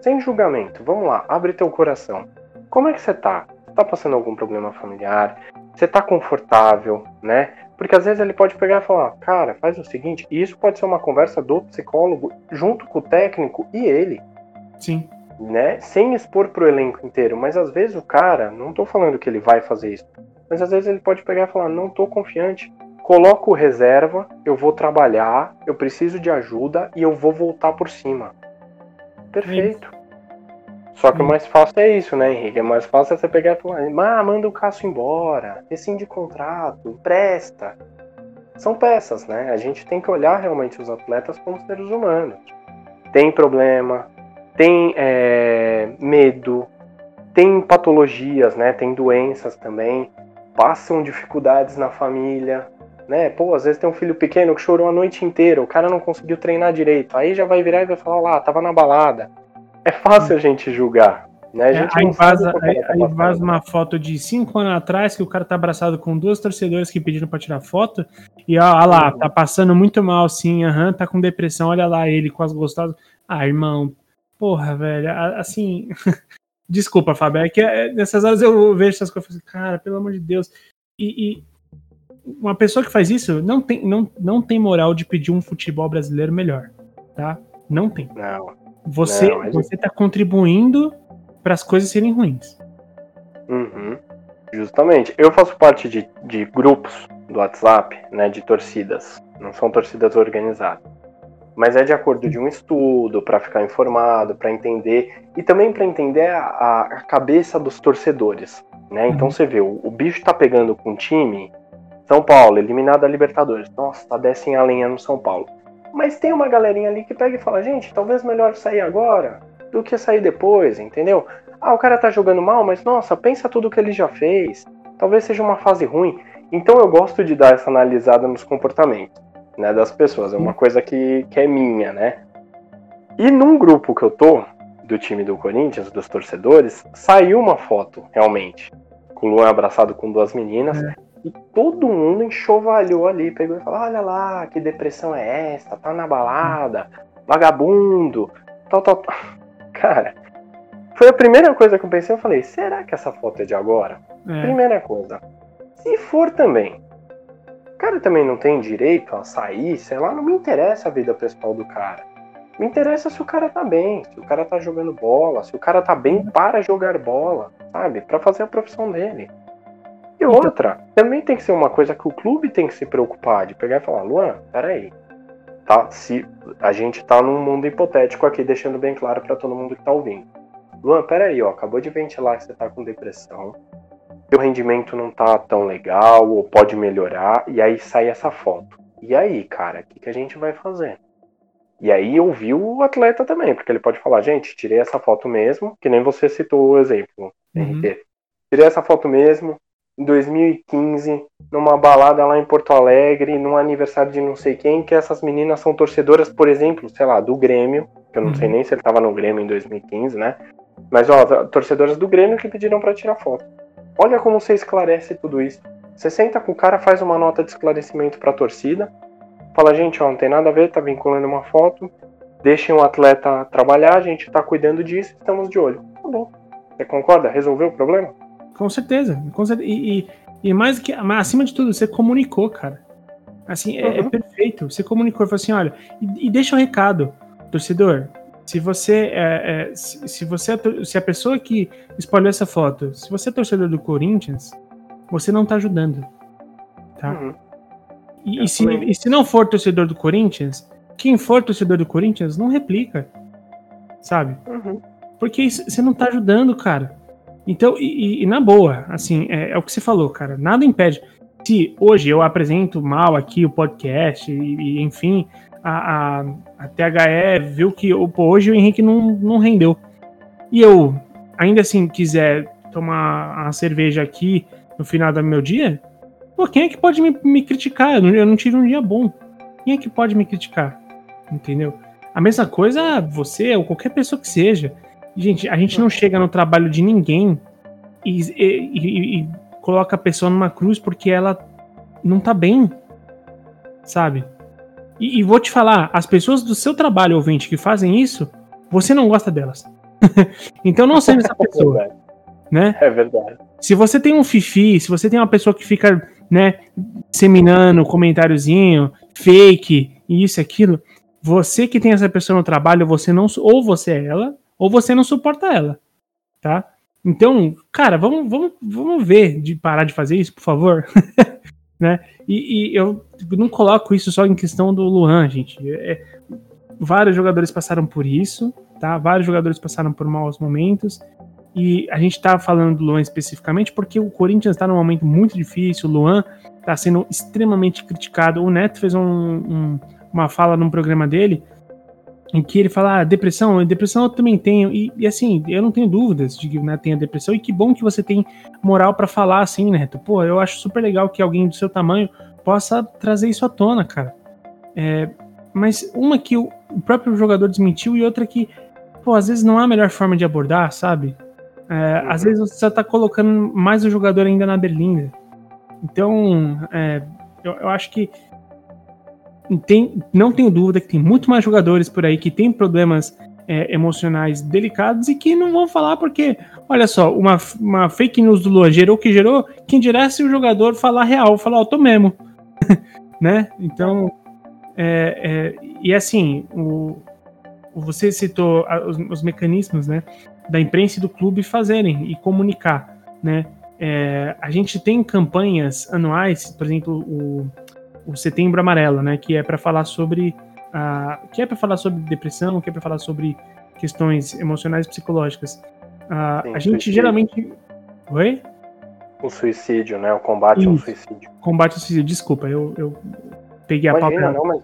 Sem julgamento. Vamos lá, abre teu coração. Como é que você tá? Tá passando algum problema familiar? Você tá confortável, né? Porque às vezes ele pode pegar e falar, cara, faz o seguinte, e isso pode ser uma conversa do psicólogo junto com o técnico e ele. Sim. Né? Sem expor pro elenco inteiro. Mas às vezes o cara, não tô falando que ele vai fazer isso, mas às vezes ele pode pegar e falar, não tô confiante coloco reserva, eu vou trabalhar, eu preciso de ajuda e eu vou voltar por cima. Perfeito. Só que o mais fácil é isso, né, Henrique? É mais fácil é você pegar e falar, ah, manda o Cássio embora, rescinde contrato, presta. São peças, né? A gente tem que olhar realmente os atletas como seres humanos. Tem problema, tem é, medo, tem patologias, né? Tem doenças também, passam dificuldades na família, né? Pô, às vezes tem um filho pequeno que chorou a noite inteira, o cara não conseguiu treinar direito. Aí já vai virar e vai falar lá, tava na balada. É fácil a gente julgar. Né? A é, gente é, aí vaza, aí, tá aí vaza uma foto de cinco anos atrás que o cara tá abraçado com duas torcedoras que pediram para tirar foto. E ó, ó lá, tá passando muito mal, sim, aham, tá com depressão, olha lá ele com as gostosas. Ah, irmão, porra, velho, assim. Desculpa, Fábio, é que é, nessas horas eu vejo essas coisas e falo assim, cara, pelo amor de Deus. E, e uma pessoa que faz isso não tem, não, não tem moral de pedir um futebol brasileiro melhor, tá? Não tem. Não. Você não, você tá contribuindo para as coisas serem ruins. Uhum. Justamente. Eu faço parte de, de grupos do WhatsApp, né, de torcidas. Não são torcidas organizadas. Mas é de acordo de um estudo, para ficar informado, para entender e também para entender a, a, cabeça dos torcedores, né? Então uhum. você vê, o, o bicho tá pegando com o time, São Paulo, eliminado da Libertadores. Nossa, tá descem a lenha no São Paulo. Mas tem uma galerinha ali que pega e fala, gente, talvez melhor sair agora do que sair depois, entendeu? Ah, o cara tá jogando mal, mas nossa, pensa tudo que ele já fez. Talvez seja uma fase ruim. Então eu gosto de dar essa analisada nos comportamentos né, das pessoas. É uma coisa que, que é minha, né? E num grupo que eu tô, do time do Corinthians, dos torcedores, saiu uma foto, realmente. Com o Luan abraçado com duas meninas. É. E todo mundo enxovalhou ali, pegou e falou: olha lá, que depressão é essa? Tá na balada, vagabundo, tal, tal, tal. Cara, foi a primeira coisa que eu pensei. Eu falei: será que essa foto é de agora? É. Primeira coisa. Se for também, cara também não tem direito a sair, sei lá, não me interessa a vida pessoal do cara. Me interessa se o cara tá bem, se o cara tá jogando bola, se o cara tá bem para jogar bola, sabe? Para fazer a profissão dele. E então outra, também tem que ser uma coisa que o clube tem que se preocupar de pegar e falar, Luan, peraí. Tá? Se a gente tá num mundo hipotético aqui, deixando bem claro para todo mundo que tá ouvindo. Luan, peraí, ó, acabou de ventilar que você tá com depressão seu rendimento não tá tão legal ou pode melhorar, e aí sai essa foto. E aí, cara, o que, que a gente vai fazer? E aí ouvi o atleta também, porque ele pode falar, gente, tirei essa foto mesmo, que nem você citou o exemplo, uhum. Tirei essa foto mesmo em 2015, numa balada lá em Porto Alegre, num aniversário de não sei quem, que essas meninas são torcedoras, por exemplo, sei lá, do Grêmio, que eu não uhum. sei nem se ele tava no Grêmio em 2015, né? Mas, ó, torcedoras do Grêmio que pediram para tirar foto. Olha como você esclarece tudo isso. Você senta com o cara, faz uma nota de esclarecimento para a torcida, fala, gente, ó, não tem nada a ver, tá vinculando uma foto, deixem o atleta trabalhar, a gente tá cuidando disso, estamos de olho. Tá bom. Você concorda? Resolveu o problema? Com certeza. Com certeza. E, e, e mais que acima de tudo, você comunicou, cara. Assim, é, é uhum. é perfeito. Você comunicou, falou assim, olha, e, e deixa um recado, torcedor se você é, é, se, se, você é se a pessoa que espalhou essa foto, se você é torcedor do Corinthians, você não tá ajudando, tá? Uhum. E, e, se, e se não for torcedor do Corinthians, quem for torcedor do Corinthians não replica, sabe? Uhum. Porque você não tá ajudando, cara. Então, e, e na boa, assim, é, é, o que você falou, cara. Nada impede. Se hoje eu apresento mal aqui o podcast, e, enfim, a, a, a THE viu que hoje o Henrique não, não rendeu. E eu, ainda assim, quiser tomar a cerveja aqui no final do meu dia, pô, quem é que pode me, me criticar? Eu não, eu não tive um dia bom. Quem é que pode me criticar? Entendeu? A mesma coisa você ou qualquer pessoa que seja. Gente, a gente não chega no trabalho de ninguém e, e, e, e coloca a pessoa numa cruz porque ela não tá bem, sabe? E, e, vou te falar, as pessoas do seu trabalho, ouvinte, que fazem isso, você não gosta delas. então não seja essa pessoa. É né? É verdade. Se você tem um fifi, se você tem uma pessoa que fica, né, disseminando comentáriozinho, fake, isso e aquilo, você que tem essa pessoa no trabalho, você não ou você é ela, ou você não suporta ela, tá? Então, cara, vamos, vamos, vamos ver de parar de fazer isso, por favor. né? E, e, eu não coloco isso só em questão do Luan, gente. É, vários jogadores passaram por isso, tá? Vários jogadores passaram por maus momentos. E a gente tá falando do Luan especificamente porque o Corinthians está num momento muito difícil. O Luan está sendo extremamente criticado. O Neto fez um, um, uma fala num programa dele em que ele fala, ah, depressão, depressão eu também tenho, e, e, assim, eu não tenho dúvidas de que Neto tenha depressão, e que bom que você tem moral para falar assim, Neto. Pô, eu acho super legal que alguém do seu tamanho possa trazer isso à tona, cara. É, mas uma que o, o, próprio jogador desmentiu, e outra que, pô, às vezes não é a melhor forma de abordar, sabe? É, às vezes você só tá colocando mais o jogador ainda na berlinda. Então, é, eu, eu acho que tem, não tenho dúvida que tem muito mais jogadores por aí que têm problemas é, emocionais delicados e que não vão falar porque, olha só, uma, uma fake news do Luan gerou o que gerou, quem dirá se o jogador falar real, falar, eu tô mesmo, né? Então, é, é, e assim, o, você citou os, os, mecanismos, né, da imprensa e do clube fazerem e comunicar, né? É, a gente tem campanhas anuais, por exemplo, o o Setembro Amarelo, né? Que é para falar sobre uh, que é para falar sobre depressão, que é para falar sobre questões emocionais e psicológicas, uh, Sim, a gente suicídio. geralmente. Oi? O suicídio, né? O combate isso. ao suicídio. Combate ao suicídio, desculpa, eu, eu peguei Imagina, a pauta. Não, mas,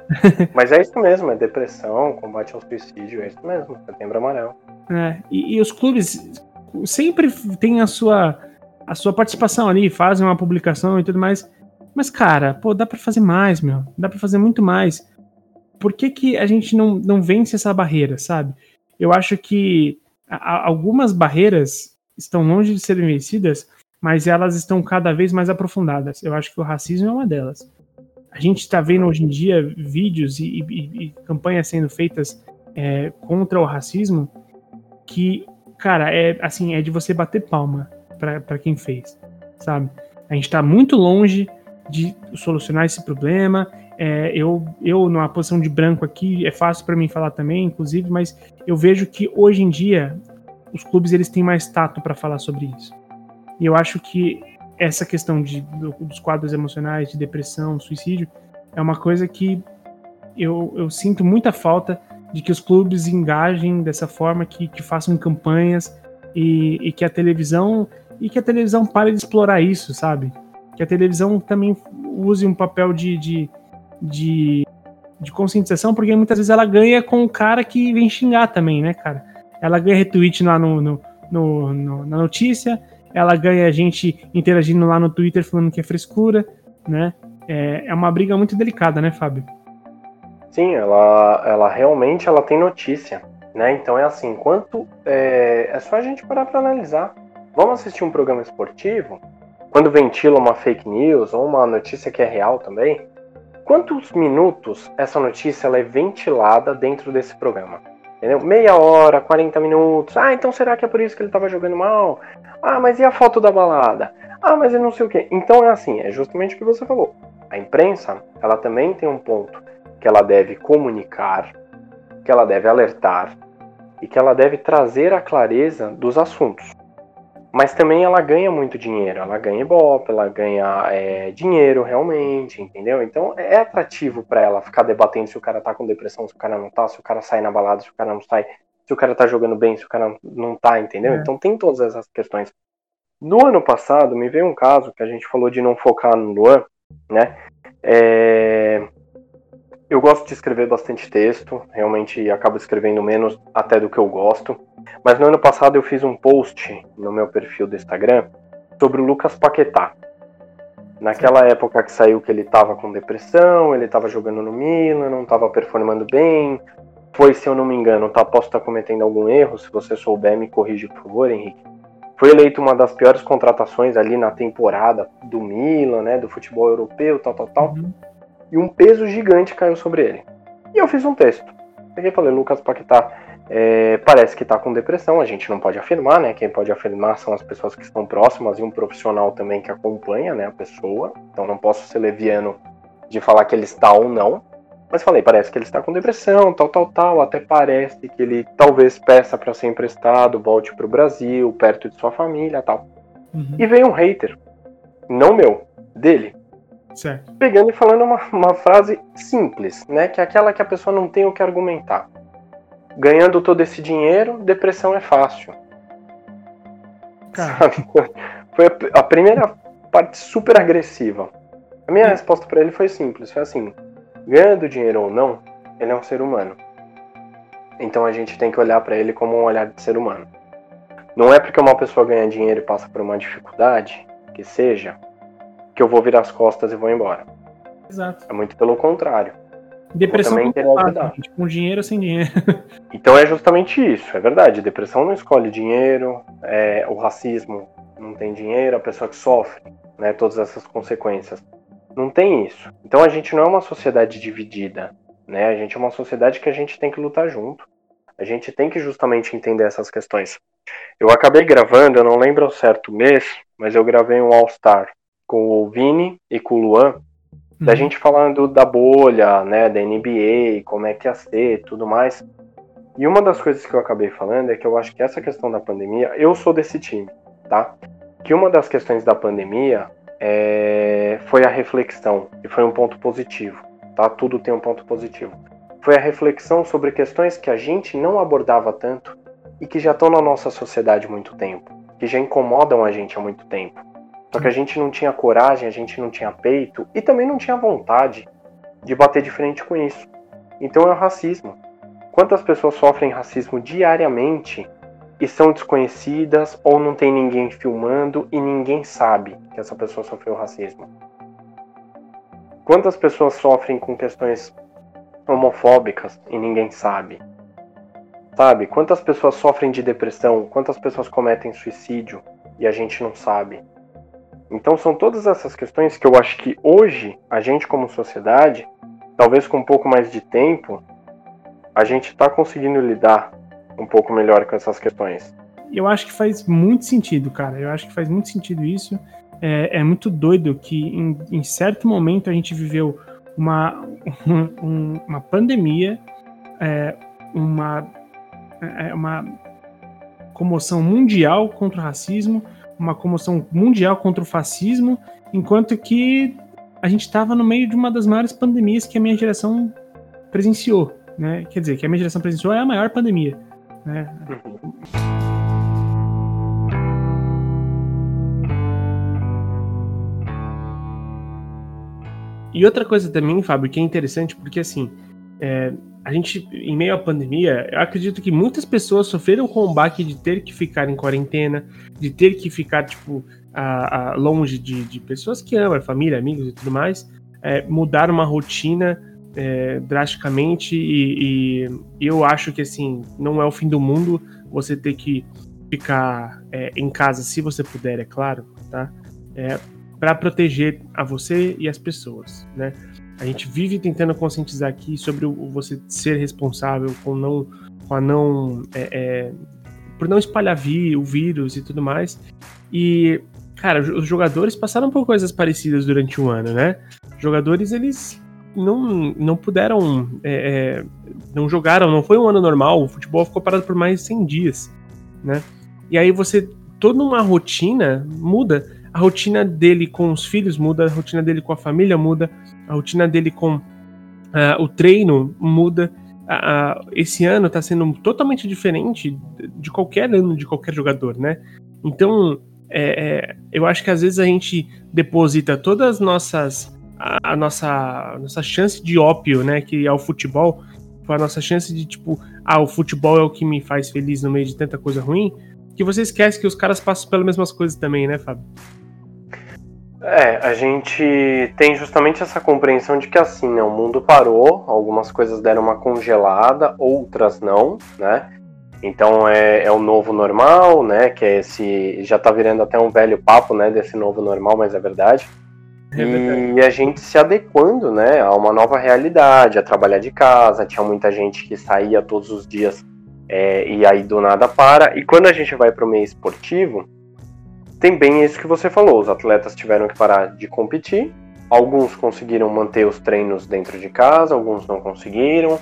mas é isso mesmo, é depressão, combate ao suicídio, é isso mesmo, setembro amarelo. É, e, e os clubes sempre têm a sua, a sua participação ali, fazem uma publicação e tudo mais. Mas, cara, pô, dá para fazer mais, meu. Dá para fazer muito mais. Por que, que a gente não, não vence essa barreira, sabe? Eu acho que a, algumas barreiras estão longe de serem vencidas, mas elas estão cada vez mais aprofundadas. Eu acho que o racismo é uma delas. A gente está vendo hoje em dia vídeos e, e, e campanhas sendo feitas é, contra o racismo que, cara, é assim, é de você bater palma para quem fez, sabe? A gente está muito longe de solucionar esse problema. É, eu, eu, numa posição de branco aqui, é fácil para mim falar também, inclusive, mas eu vejo que hoje em dia os clubes eles têm mais tato para falar sobre isso. E eu acho que essa questão de, do, dos quadros emocionais, de depressão, suicídio, é uma coisa que eu, eu sinto muita falta de que os clubes engajem dessa forma, que, que façam campanhas e, e que a televisão e que a televisão pare de explorar isso, sabe? Que a televisão também use um papel de, de, de, de conscientização, porque muitas vezes ela ganha com o cara que vem xingar também, né, cara? Ela ganha retweet lá no, no, no, no na notícia, ela ganha a gente interagindo lá no Twitter falando que é frescura, né? É, é uma briga muito delicada, né, Fábio? Sim, ela, ela realmente ela tem notícia, né? Então é assim, enquanto é, é só a gente parar para analisar. Vamos assistir um programa esportivo, quando ventila uma fake news ou uma notícia que é real também, quantos minutos essa notícia ela é ventilada dentro desse programa? Entendeu? Meia hora, 40 minutos. Ah, então será que é por isso que ele estava jogando mal? Ah, mas e a foto da balada? Ah, mas eu não sei o que. Então é assim, é justamente o que você falou. A imprensa, ela também tem um ponto que ela deve comunicar, que ela deve alertar e que ela deve trazer a clareza dos assuntos. Mas também ela ganha muito dinheiro, ela ganha ibope, ela ganha é, dinheiro realmente, entendeu? Então é atrativo para ela ficar debatendo se o cara tá com depressão, se o cara não tá, se o cara sai na balada, se o cara não sai, se o cara tá jogando bem, se o cara não tá, entendeu? É. Então tem todas essas questões. No ano passado, me veio um caso que a gente falou de não focar no Luan, né? É, eu gosto de escrever bastante texto, realmente acabo escrevendo menos até do que eu gosto. Mas no ano passado eu fiz um post no meu perfil do Instagram sobre o Lucas Paquetá. Naquela época que saiu que ele estava com depressão, ele estava jogando no Milan, não estava performando bem. Foi, se eu não me engano, tá, posso estar tá cometendo algum erro, se você souber me corrige por favor, Henrique. Foi eleito uma das piores contratações ali na temporada do Milan, né, do futebol europeu, tal, tal, tal. Uhum e um peso gigante caiu sobre ele. E eu fiz um texto. Peguei e falei, Lucas Paquetá é, parece que está com depressão, a gente não pode afirmar, né? Quem pode afirmar são as pessoas que estão próximas e um profissional também que acompanha né, a pessoa. Então não posso ser leviano de falar que ele está ou não. Mas falei, parece que ele está com depressão, tal, tal, tal. Até parece que ele talvez peça para ser emprestado, volte para o Brasil, perto de sua família, tal. Uhum. E veio um hater, não meu, dele, Certo. Pegando e falando uma, uma frase simples, né? Que é aquela que a pessoa não tem o que argumentar. Ganhando todo esse dinheiro, depressão é fácil. Sabe? Foi a, a primeira parte super agressiva. A minha resposta para ele foi simples, foi assim: ganhando dinheiro ou não, ele é um ser humano. Então a gente tem que olhar para ele como um olhar de ser humano. Não é porque uma pessoa ganha dinheiro e passa por uma dificuldade, que seja, que eu vou virar as costas e vou embora. Exato. É muito pelo contrário. Depressão querer ajudar. com dinheiro ou sem dinheiro. Então é justamente isso, é verdade. Depressão não escolhe dinheiro, é, o racismo não tem dinheiro, a pessoa que sofre, né, todas essas consequências. Não tem isso. Então a gente não é uma sociedade dividida, né? A gente é uma sociedade que a gente tem que lutar junto. A gente tem que justamente entender essas questões. Eu acabei gravando, eu não lembro ao certo mês, mas eu gravei um All Star com o Vini e com o Luan, da uhum. gente falando da bolha, né, da NBA, como é que ia ser, tudo mais. E uma das coisas que eu acabei falando é que eu acho que essa questão da pandemia, eu sou desse time, tá? Que uma das questões da pandemia é, foi a reflexão, e foi um ponto positivo, tá? Tudo tem um ponto positivo. foi a reflexão sobre questões que a gente não abordava tanto e que já estão na nossa sociedade há muito tempo, que já incomodam a gente há muito tempo. Só que a gente não tinha coragem, a gente não tinha peito e também não tinha vontade de bater de frente com isso. Então é o racismo. Quantas pessoas sofrem racismo diariamente e são desconhecidas ou não tem ninguém filmando e ninguém sabe que essa pessoa sofreu racismo? Quantas pessoas sofrem com questões homofóbicas e ninguém sabe? Sabe? Quantas pessoas sofrem de depressão? Quantas pessoas cometem suicídio e a gente não sabe? Então são todas essas questões que eu acho que hoje a gente como sociedade, talvez com um pouco mais de tempo, a gente está conseguindo lidar um pouco melhor com essas questões. Eu acho que faz muito sentido, cara. Eu acho que faz muito sentido isso. É, é muito doido que em, em, certo momento a gente viveu uma, um, uma pandemia, é, uma, é, uma comoção mundial contra o racismo, uma comoção mundial contra o fascismo, enquanto que a gente estava no meio de uma das maiores pandemias que a minha geração presenciou. Né? Quer dizer, que a minha geração presenciou é a maior pandemia. Né? E outra coisa também, Fábio, que é interessante, porque assim, é, a gente, em meio à pandemia, eu acredito que muitas pessoas sofreram com o baque de ter que ficar em quarentena, de ter que ficar, tipo, a, a, longe de, de, pessoas que amam, família, amigos e tudo mais, é, mudar uma rotina é, drasticamente e, e, eu acho que assim não é o fim do mundo você ter que ficar é, em casa se você puder, é claro, tá? É, para proteger a você e as pessoas, né? A gente vive tentando conscientizar aqui sobre o, você ser responsável com não, com a não, é, é, por não espalhar vi, o vírus e tudo mais. E cara, os jogadores passaram por coisas parecidas durante o ano, né? Os jogadores eles não, não puderam. É, é, não jogaram, não foi um ano normal. O futebol ficou parado por mais de 100 dias, né? E aí você. Toda uma rotina muda. A rotina dele com os filhos muda, a rotina dele com a família muda, a rotina dele com uh, o treino muda. Uh, esse ano está sendo totalmente diferente de qualquer ano de qualquer jogador, né? Então, é, é, eu acho que às vezes a gente deposita todas as nossas a, nossa, a nossa chance de ópio, né, que é o futebol, a nossa chance de tipo, ah, o futebol é o que me faz feliz no meio de tanta coisa ruim, que você esquece que os caras passam pelas mesmas coisas também, né, Fábio? É, a gente tem justamente essa compreensão de que assim, né, o mundo parou, algumas coisas deram uma congelada, outras não, né? Então é, é o novo normal, né? Que é esse. Já tá virando até um velho papo, né? Desse novo normal, mas é verdade. É e a gente se adequando, né, a uma nova realidade, a trabalhar de casa. Tinha muita gente que saía todos os dias é, e aí do nada para. E quando a gente vai para o meio esportivo, tem bem isso que você falou. Os atletas tiveram que parar de competir. Alguns conseguiram manter os treinos dentro de casa, alguns não conseguiram.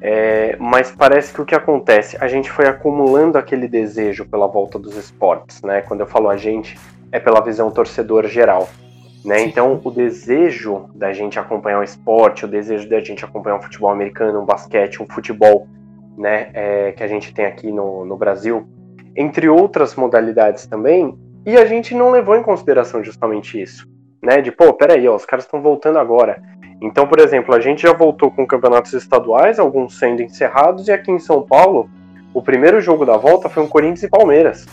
É, mas parece que o que acontece, a gente foi acumulando aquele desejo pela volta dos esportes, né? Quando eu falo a gente, é pela visão torcedor geral. Né? Então, o desejo da gente acompanhar o esporte, o desejo da gente acompanhar um futebol americano, um basquete, um futebol né, é, que a gente tem aqui no, no Brasil, entre outras modalidades também, e a gente não levou em consideração justamente isso. Né? De, pô, peraí, ó, os caras estão voltando agora. Então, por exemplo, a gente já voltou com campeonatos estaduais, alguns sendo encerrados, e aqui em São Paulo, o primeiro jogo da volta foi um Corinthians e Palmeiras.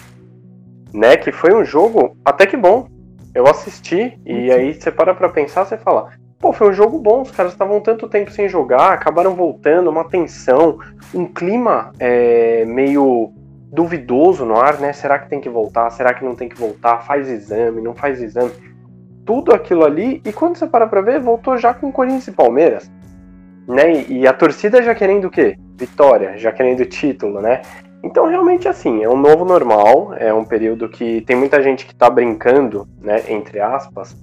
Né, que foi um jogo até que bom, eu assisti e aí você para pra pensar, você fala, pô, foi um jogo bom, os caras estavam tanto tempo sem jogar, acabaram voltando, uma tensão, um clima é, meio duvidoso no ar, né? Será que tem que voltar? Será que não tem que voltar? Faz exame, não faz exame. Tudo aquilo ali, e quando você para pra ver, voltou já com Corinthians e Palmeiras. Né? E, a torcida já querendo o quê? Vitória, já querendo título, né? Então, realmente, assim, é um novo normal, é um período que tem muita gente que está brincando, né, entre aspas,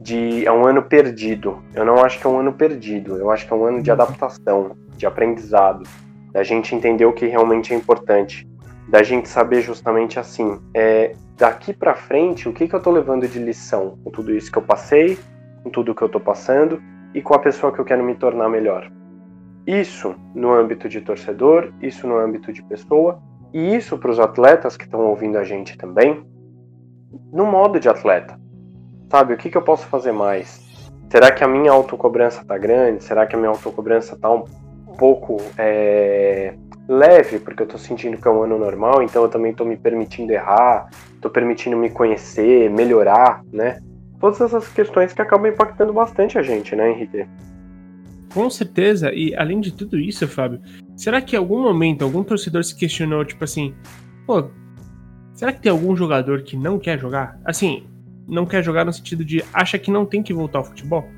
de é um ano perdido. Eu não acho que é um ano perdido, eu acho que é um ano de adaptação, de aprendizado, da gente entender o que realmente é importante, da gente saber justamente assim, é, daqui para frente, o que, que eu estou levando de lição com tudo isso que eu passei, com tudo que eu estou passando e com a pessoa que eu quero me tornar melhor. Isso no âmbito de torcedor, isso no âmbito de pessoa, e isso para os atletas que estão ouvindo a gente também, no modo de atleta. Sabe, o que, que eu posso fazer mais? Será que a minha autocobrança tá grande? Será que a minha autocobrança tá um pouco é, leve, porque eu tô sentindo que é um ano normal, então eu também tô me permitindo errar, tô permitindo me conhecer, melhorar, né? Todas essas questões que acabam impactando bastante a gente, né, Henrique? Com certeza, e além de tudo isso, Fábio, será que em algum momento algum torcedor se questionou, tipo assim, pô, será que tem algum jogador que não quer jogar? Assim, não quer jogar no sentido de acha que não tem que voltar ao futebol?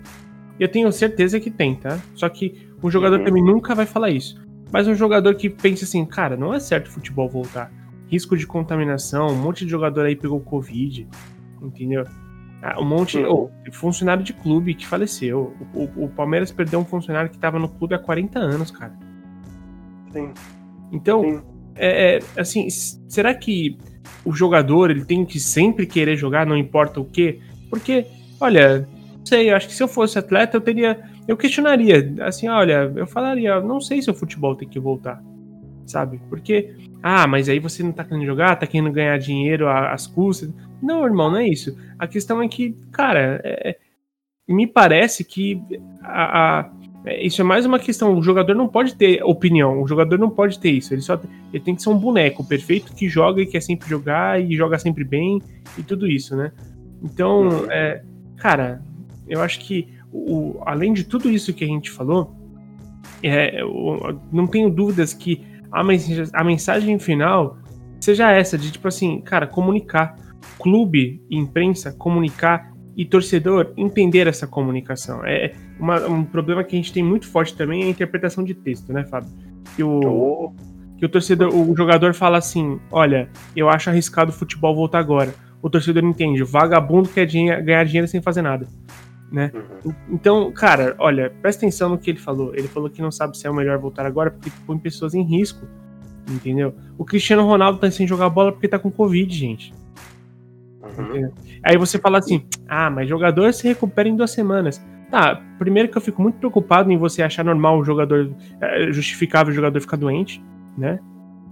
Eu tenho certeza que tem, tá? Só que um jogador uhum. também nunca vai falar isso. Mas um jogador que pensa assim, cara, não é certo o futebol voltar. Risco de contaminação, um monte de jogador aí pegou Covid, entendeu? Ah, um monte. Uhum. Oh, funcionário de clube que faleceu. O, o, o, Palmeiras perdeu um funcionário que tava no clube há 40 anos, cara. Sim. Então, Sim. É, é, assim, será que o jogador ele tem que sempre querer jogar, não importa o quê? Porque, olha, não sei, eu acho que se eu fosse atleta, eu teria. Eu questionaria, assim, olha, eu falaria, não sei se o futebol tem que voltar, sabe? Porque, ah, mas aí você não tá querendo jogar, tá querendo ganhar dinheiro às custas. Não, irmão, não é isso. A questão é que, cara, é, me parece que a, a é, isso é mais uma questão. O jogador não pode ter opinião. O jogador não pode ter isso. Ele só ele tem que ser um boneco perfeito que joga e quer sempre jogar e joga sempre bem e tudo isso, né? Então, uhum. é, cara, eu acho que o, além de tudo isso que a gente falou, é, não tenho dúvidas que a mensagem, a mensagem final seja essa de tipo assim, cara, comunicar. Clube, imprensa, comunicar e torcedor entender essa comunicação. É uma, um problema que a gente tem muito forte também é a interpretação de texto, né, Fábio? Que o, que o torcedor, o jogador fala assim: olha, eu acho arriscado o futebol voltar agora. O torcedor entende, o vagabundo quer dinheiro, ganhar dinheiro sem fazer nada. Né? Uhum. Então, cara, olha, presta atenção no que ele falou. Ele falou que não sabe se é o melhor voltar agora porque põe pessoas em risco. Entendeu? O Cristiano Ronaldo tá sem jogar bola porque tá com Covid, gente. Uhum. Aí você fala assim: ah, mas jogador se recupera em duas semanas. Tá, primeiro que eu fico muito preocupado em você achar normal o jogador, é, justificável o jogador ficar doente, né?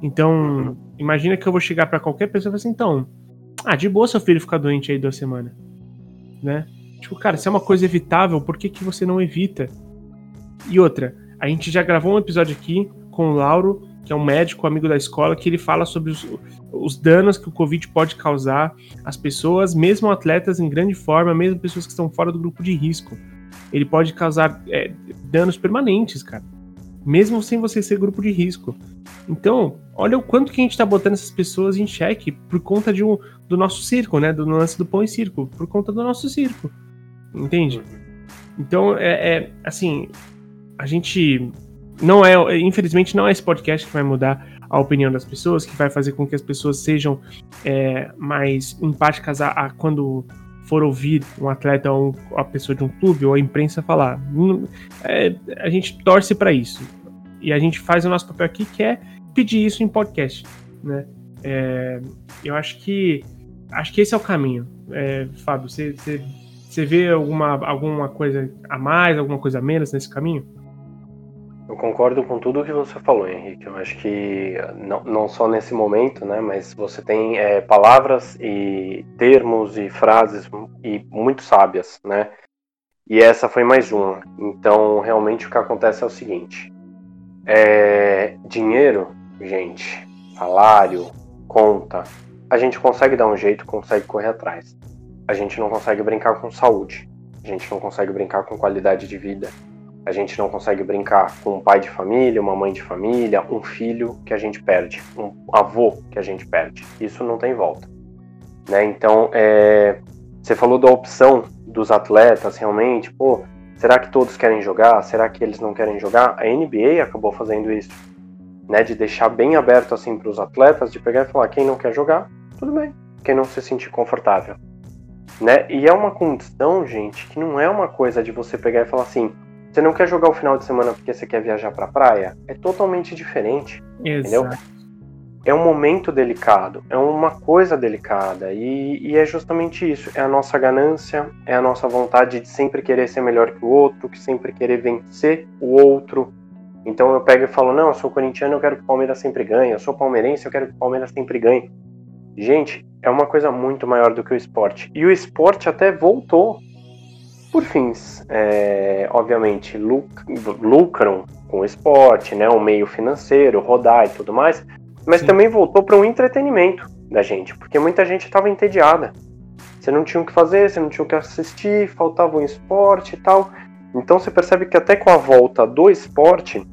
Então, uhum. imagina que eu vou chegar para qualquer pessoa e falar assim: então, ah, de boa seu filho ficar doente aí duas semanas, né? Tipo, cara, se é uma coisa evitável, por que, que você não evita? E outra, a gente já gravou um episódio aqui com o Lauro que é um médico amigo da escola, que ele fala sobre os, os danos que o Covid pode causar às pessoas, mesmo atletas em grande forma, mesmo pessoas que estão fora do grupo de risco. Ele pode causar é, danos permanentes, cara. Mesmo sem você ser grupo de risco. Então, olha o quanto que a gente está botando essas pessoas em xeque por conta de um, do nosso circo, né? Do lance do pão e circo. Por conta do nosso circo. Entende? Então, é, é assim, a gente não é, infelizmente, não é esse podcast que vai mudar a opinião das pessoas, que vai fazer com que as pessoas sejam é, mais empáticas a, a, quando for ouvir um atleta ou a pessoa de um clube ou a imprensa falar. É, a gente torce para isso. E a gente faz o nosso papel aqui, que é pedir isso em podcast. Né? É, eu acho que acho que esse é o caminho. É, Fábio, você, você, você vê alguma, alguma coisa a mais, alguma coisa a menos nesse caminho? Eu concordo com tudo que você falou, Henrique. Eu acho que não, não só nesse momento, né, mas você tem é, palavras e termos e frases e muito sábias, né? E essa foi mais uma. Então, realmente o que acontece é o seguinte: é, dinheiro, gente, salário, conta, a gente consegue dar um jeito, consegue correr atrás. A gente não consegue brincar com saúde. A gente não consegue brincar com qualidade de vida a gente não consegue brincar com um pai de família, uma mãe de família, um filho que a gente perde, um avô que a gente perde. Isso não tem volta. Né? Então, é... você falou da opção dos atletas, realmente, pô, será que todos querem jogar? Será que eles não querem jogar? A NBA acabou fazendo isso, né? De deixar bem aberto assim para os atletas, de pegar e falar quem não quer jogar, tudo bem. Quem não se sentir confortável, né? E é uma condição, gente, que não é uma coisa de você pegar e falar assim, você não quer jogar o final de semana porque você quer viajar pra praia? É totalmente diferente. Exato. Entendeu? É um momento delicado, é uma coisa delicada. E, e, é justamente isso. É a nossa ganância, é a nossa vontade de sempre querer ser melhor que o outro, que sempre querer vencer o outro. Então eu pego e falo, não, eu sou corintiano, eu quero que o Palmeiras sempre ganhe, eu sou palmeirense, eu quero que o Palmeiras sempre ganhe. Gente, é uma coisa muito maior do que o esporte. E o esporte até voltou por fins, é, obviamente, lucram com o esporte, né, o meio financeiro, rodar e tudo mais, mas Sim. também voltou para um entretenimento da gente, porque muita gente estava entediada. Você não tinha o que fazer, você não tinha o que assistir, faltava um esporte e tal. Então você percebe que até com a volta do esporte,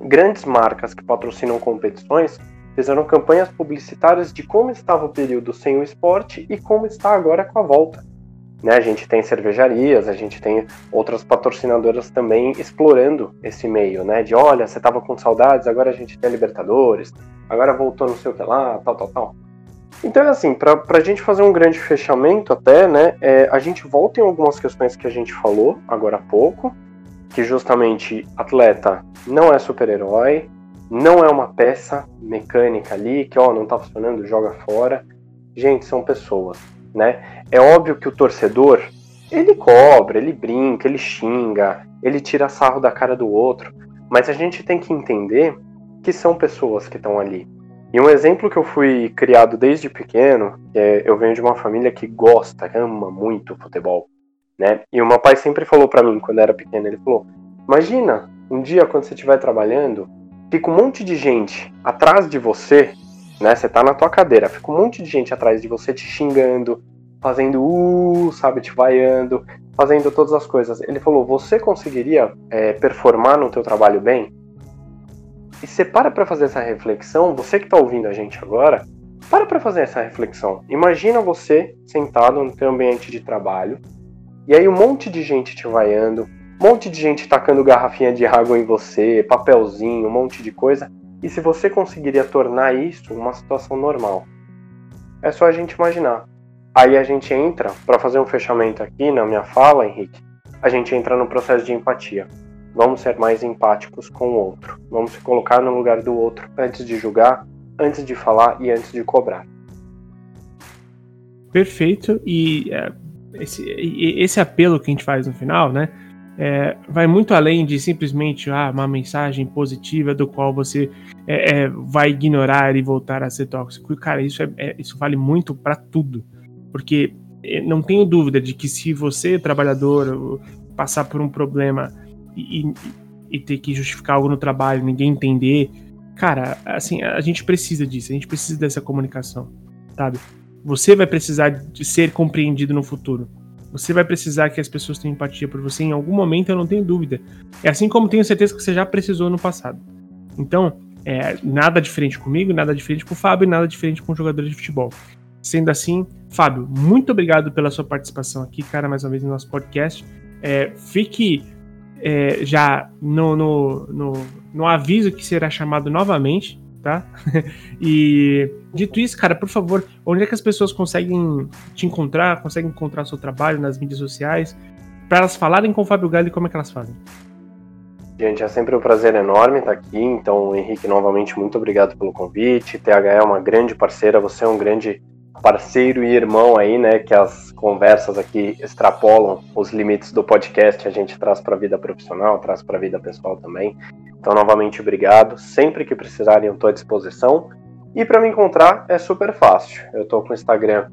grandes marcas que patrocinam competições fizeram campanhas publicitárias de como estava o período sem o esporte e como está agora com a volta. Né, a gente tem cervejarias, a gente tem outras patrocinadoras também explorando esse meio, né? De olha, você estava com saudades, agora a gente tem a Libertadores, agora voltou não sei o que lá, tal, tal, tal. Então, assim, para a gente fazer um grande fechamento até, né, é, a gente volta em algumas questões que a gente falou agora há pouco, que justamente atleta não é super-herói, não é uma peça mecânica ali que, ó, não tá funcionando, joga fora. Gente, são pessoas, né? É óbvio que o torcedor, ele cobra, ele brinca, ele xinga, ele tira sarro da cara do outro, mas a gente tem que entender que são pessoas que estão ali. E um exemplo que eu fui criado desde pequeno, é, eu venho de uma família que gosta, ama muito futebol, né? E o meu pai sempre falou para mim quando era pequeno, ele falou: "Imagina, um dia quando você estiver trabalhando, fica um monte de gente atrás de você, né? Você tá na tua cadeira, fica um monte de gente atrás de você te xingando, fazendo uh, sabe, te vaiando, fazendo todas as coisas. Ele falou: você conseguiria é, performar no teu trabalho bem? E você para para fazer essa reflexão, você que está ouvindo a gente agora, para para fazer essa reflexão. Imagina você sentado no teu ambiente de trabalho, e aí um monte de gente te vaiando, um monte de gente tacando garrafinha de água em você, papelzinho, um monte de coisa. E se você conseguiria tornar isso uma situação normal? É só a gente imaginar. Aí a gente entra, para fazer um fechamento aqui na minha fala, Henrique, a gente entra no processo de empatia. Vamos ser mais empáticos com o outro. Vamos se colocar no lugar do outro antes de julgar, antes de falar e antes de cobrar. Perfeito. E é, esse, esse apelo que a gente faz no final, né? É, vai muito além de simplesmente ah, uma mensagem positiva do qual você é, é, vai ignorar e voltar a ser tóxico. Cara, isso, é, é isso vale muito para tudo. Porque é, não tenho dúvida de que se você, trabalhador, passar por um problema e, e, e ter que justificar algo no trabalho, ninguém entender, cara, assim, a gente precisa disso, a gente precisa dessa comunicação, sabe? Você vai precisar de ser compreendido no futuro. Você vai precisar que as pessoas tenham empatia por você em algum momento, eu não tenho dúvida. É assim como tenho certeza que você já precisou no passado. Então, é, nada diferente comigo, nada diferente com o Fábio, nada diferente com jogadores de futebol. Sendo assim, Fábio, muito obrigado pela sua participação aqui, cara, mais uma vez no nosso podcast. É, fique é, já no, no, no, no aviso que será chamado novamente tá? e dito isso, cara, por favor, onde é que as pessoas conseguem te encontrar, conseguem encontrar seu trabalho nas mídias sociais, para elas falarem com o Fábio Galli, como é que elas fazem? Gente, é sempre um prazer enorme estar aqui. Então, Henrique, novamente, muito obrigado pelo convite. TH é uma grande parceira, você é um grande parceiro e irmão aí, né? Que as conversas aqui extrapolam os limites do podcast, a gente traz para a vida profissional, traz para a vida pessoal também. Então, novamente, obrigado. Sempre que precisarem, eu estou à disposição. E para me encontrar é super fácil. Eu estou com o Instagram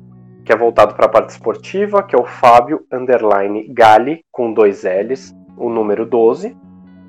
que é voltado para a parte esportiva, que é o Fábio Underline Gali, com dois L's, o número 12.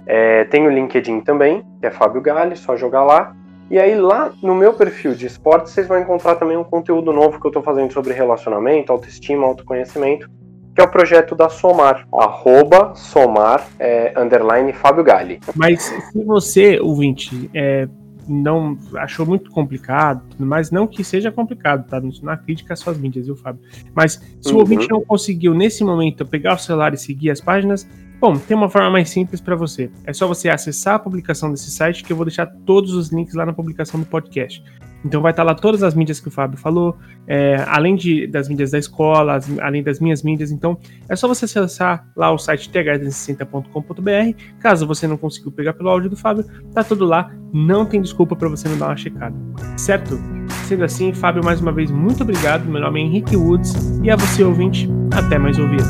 É, tem o LinkedIn também, que é Fábio Gali, só jogar lá. E aí lá no meu perfil de esporte vocês vão encontrar também um conteúdo novo que eu estou fazendo sobre relacionamento, autoestima, autoconhecimento, que é o projeto da Somar, arroba Somar, é, underline Fábio Gali. Mas se você, ouvinte, é, não achou muito complicado, mas não que seja complicado, tá? Não é crítica às suas mídias, viu, Fábio? Mas se uhum. o ouvinte não conseguiu, nesse momento, pegar o celular e seguir as páginas, Bom, tem uma forma mais simples para você. É só você acessar a publicação desse site que eu vou deixar todos os links lá na publicação do podcast. Então vai estar lá todas as mídias que o Fábio falou, é, além de, das mídias da escola, as, além das minhas mídias. Então é só você acessar lá o site th360.com.br. Caso você não conseguiu pegar pelo áudio do Fábio, tá tudo lá. Não tem desculpa para você não dar uma checada, certo? Sendo assim, Fábio, mais uma vez, muito obrigado. Meu nome é Henrique Woods e a você, ouvinte, até mais ouvir.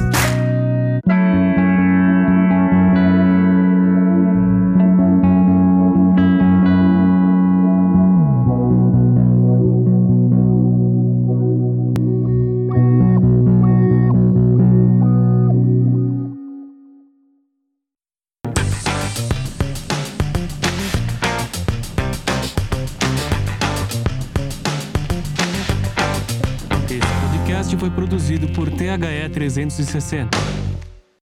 THE 360.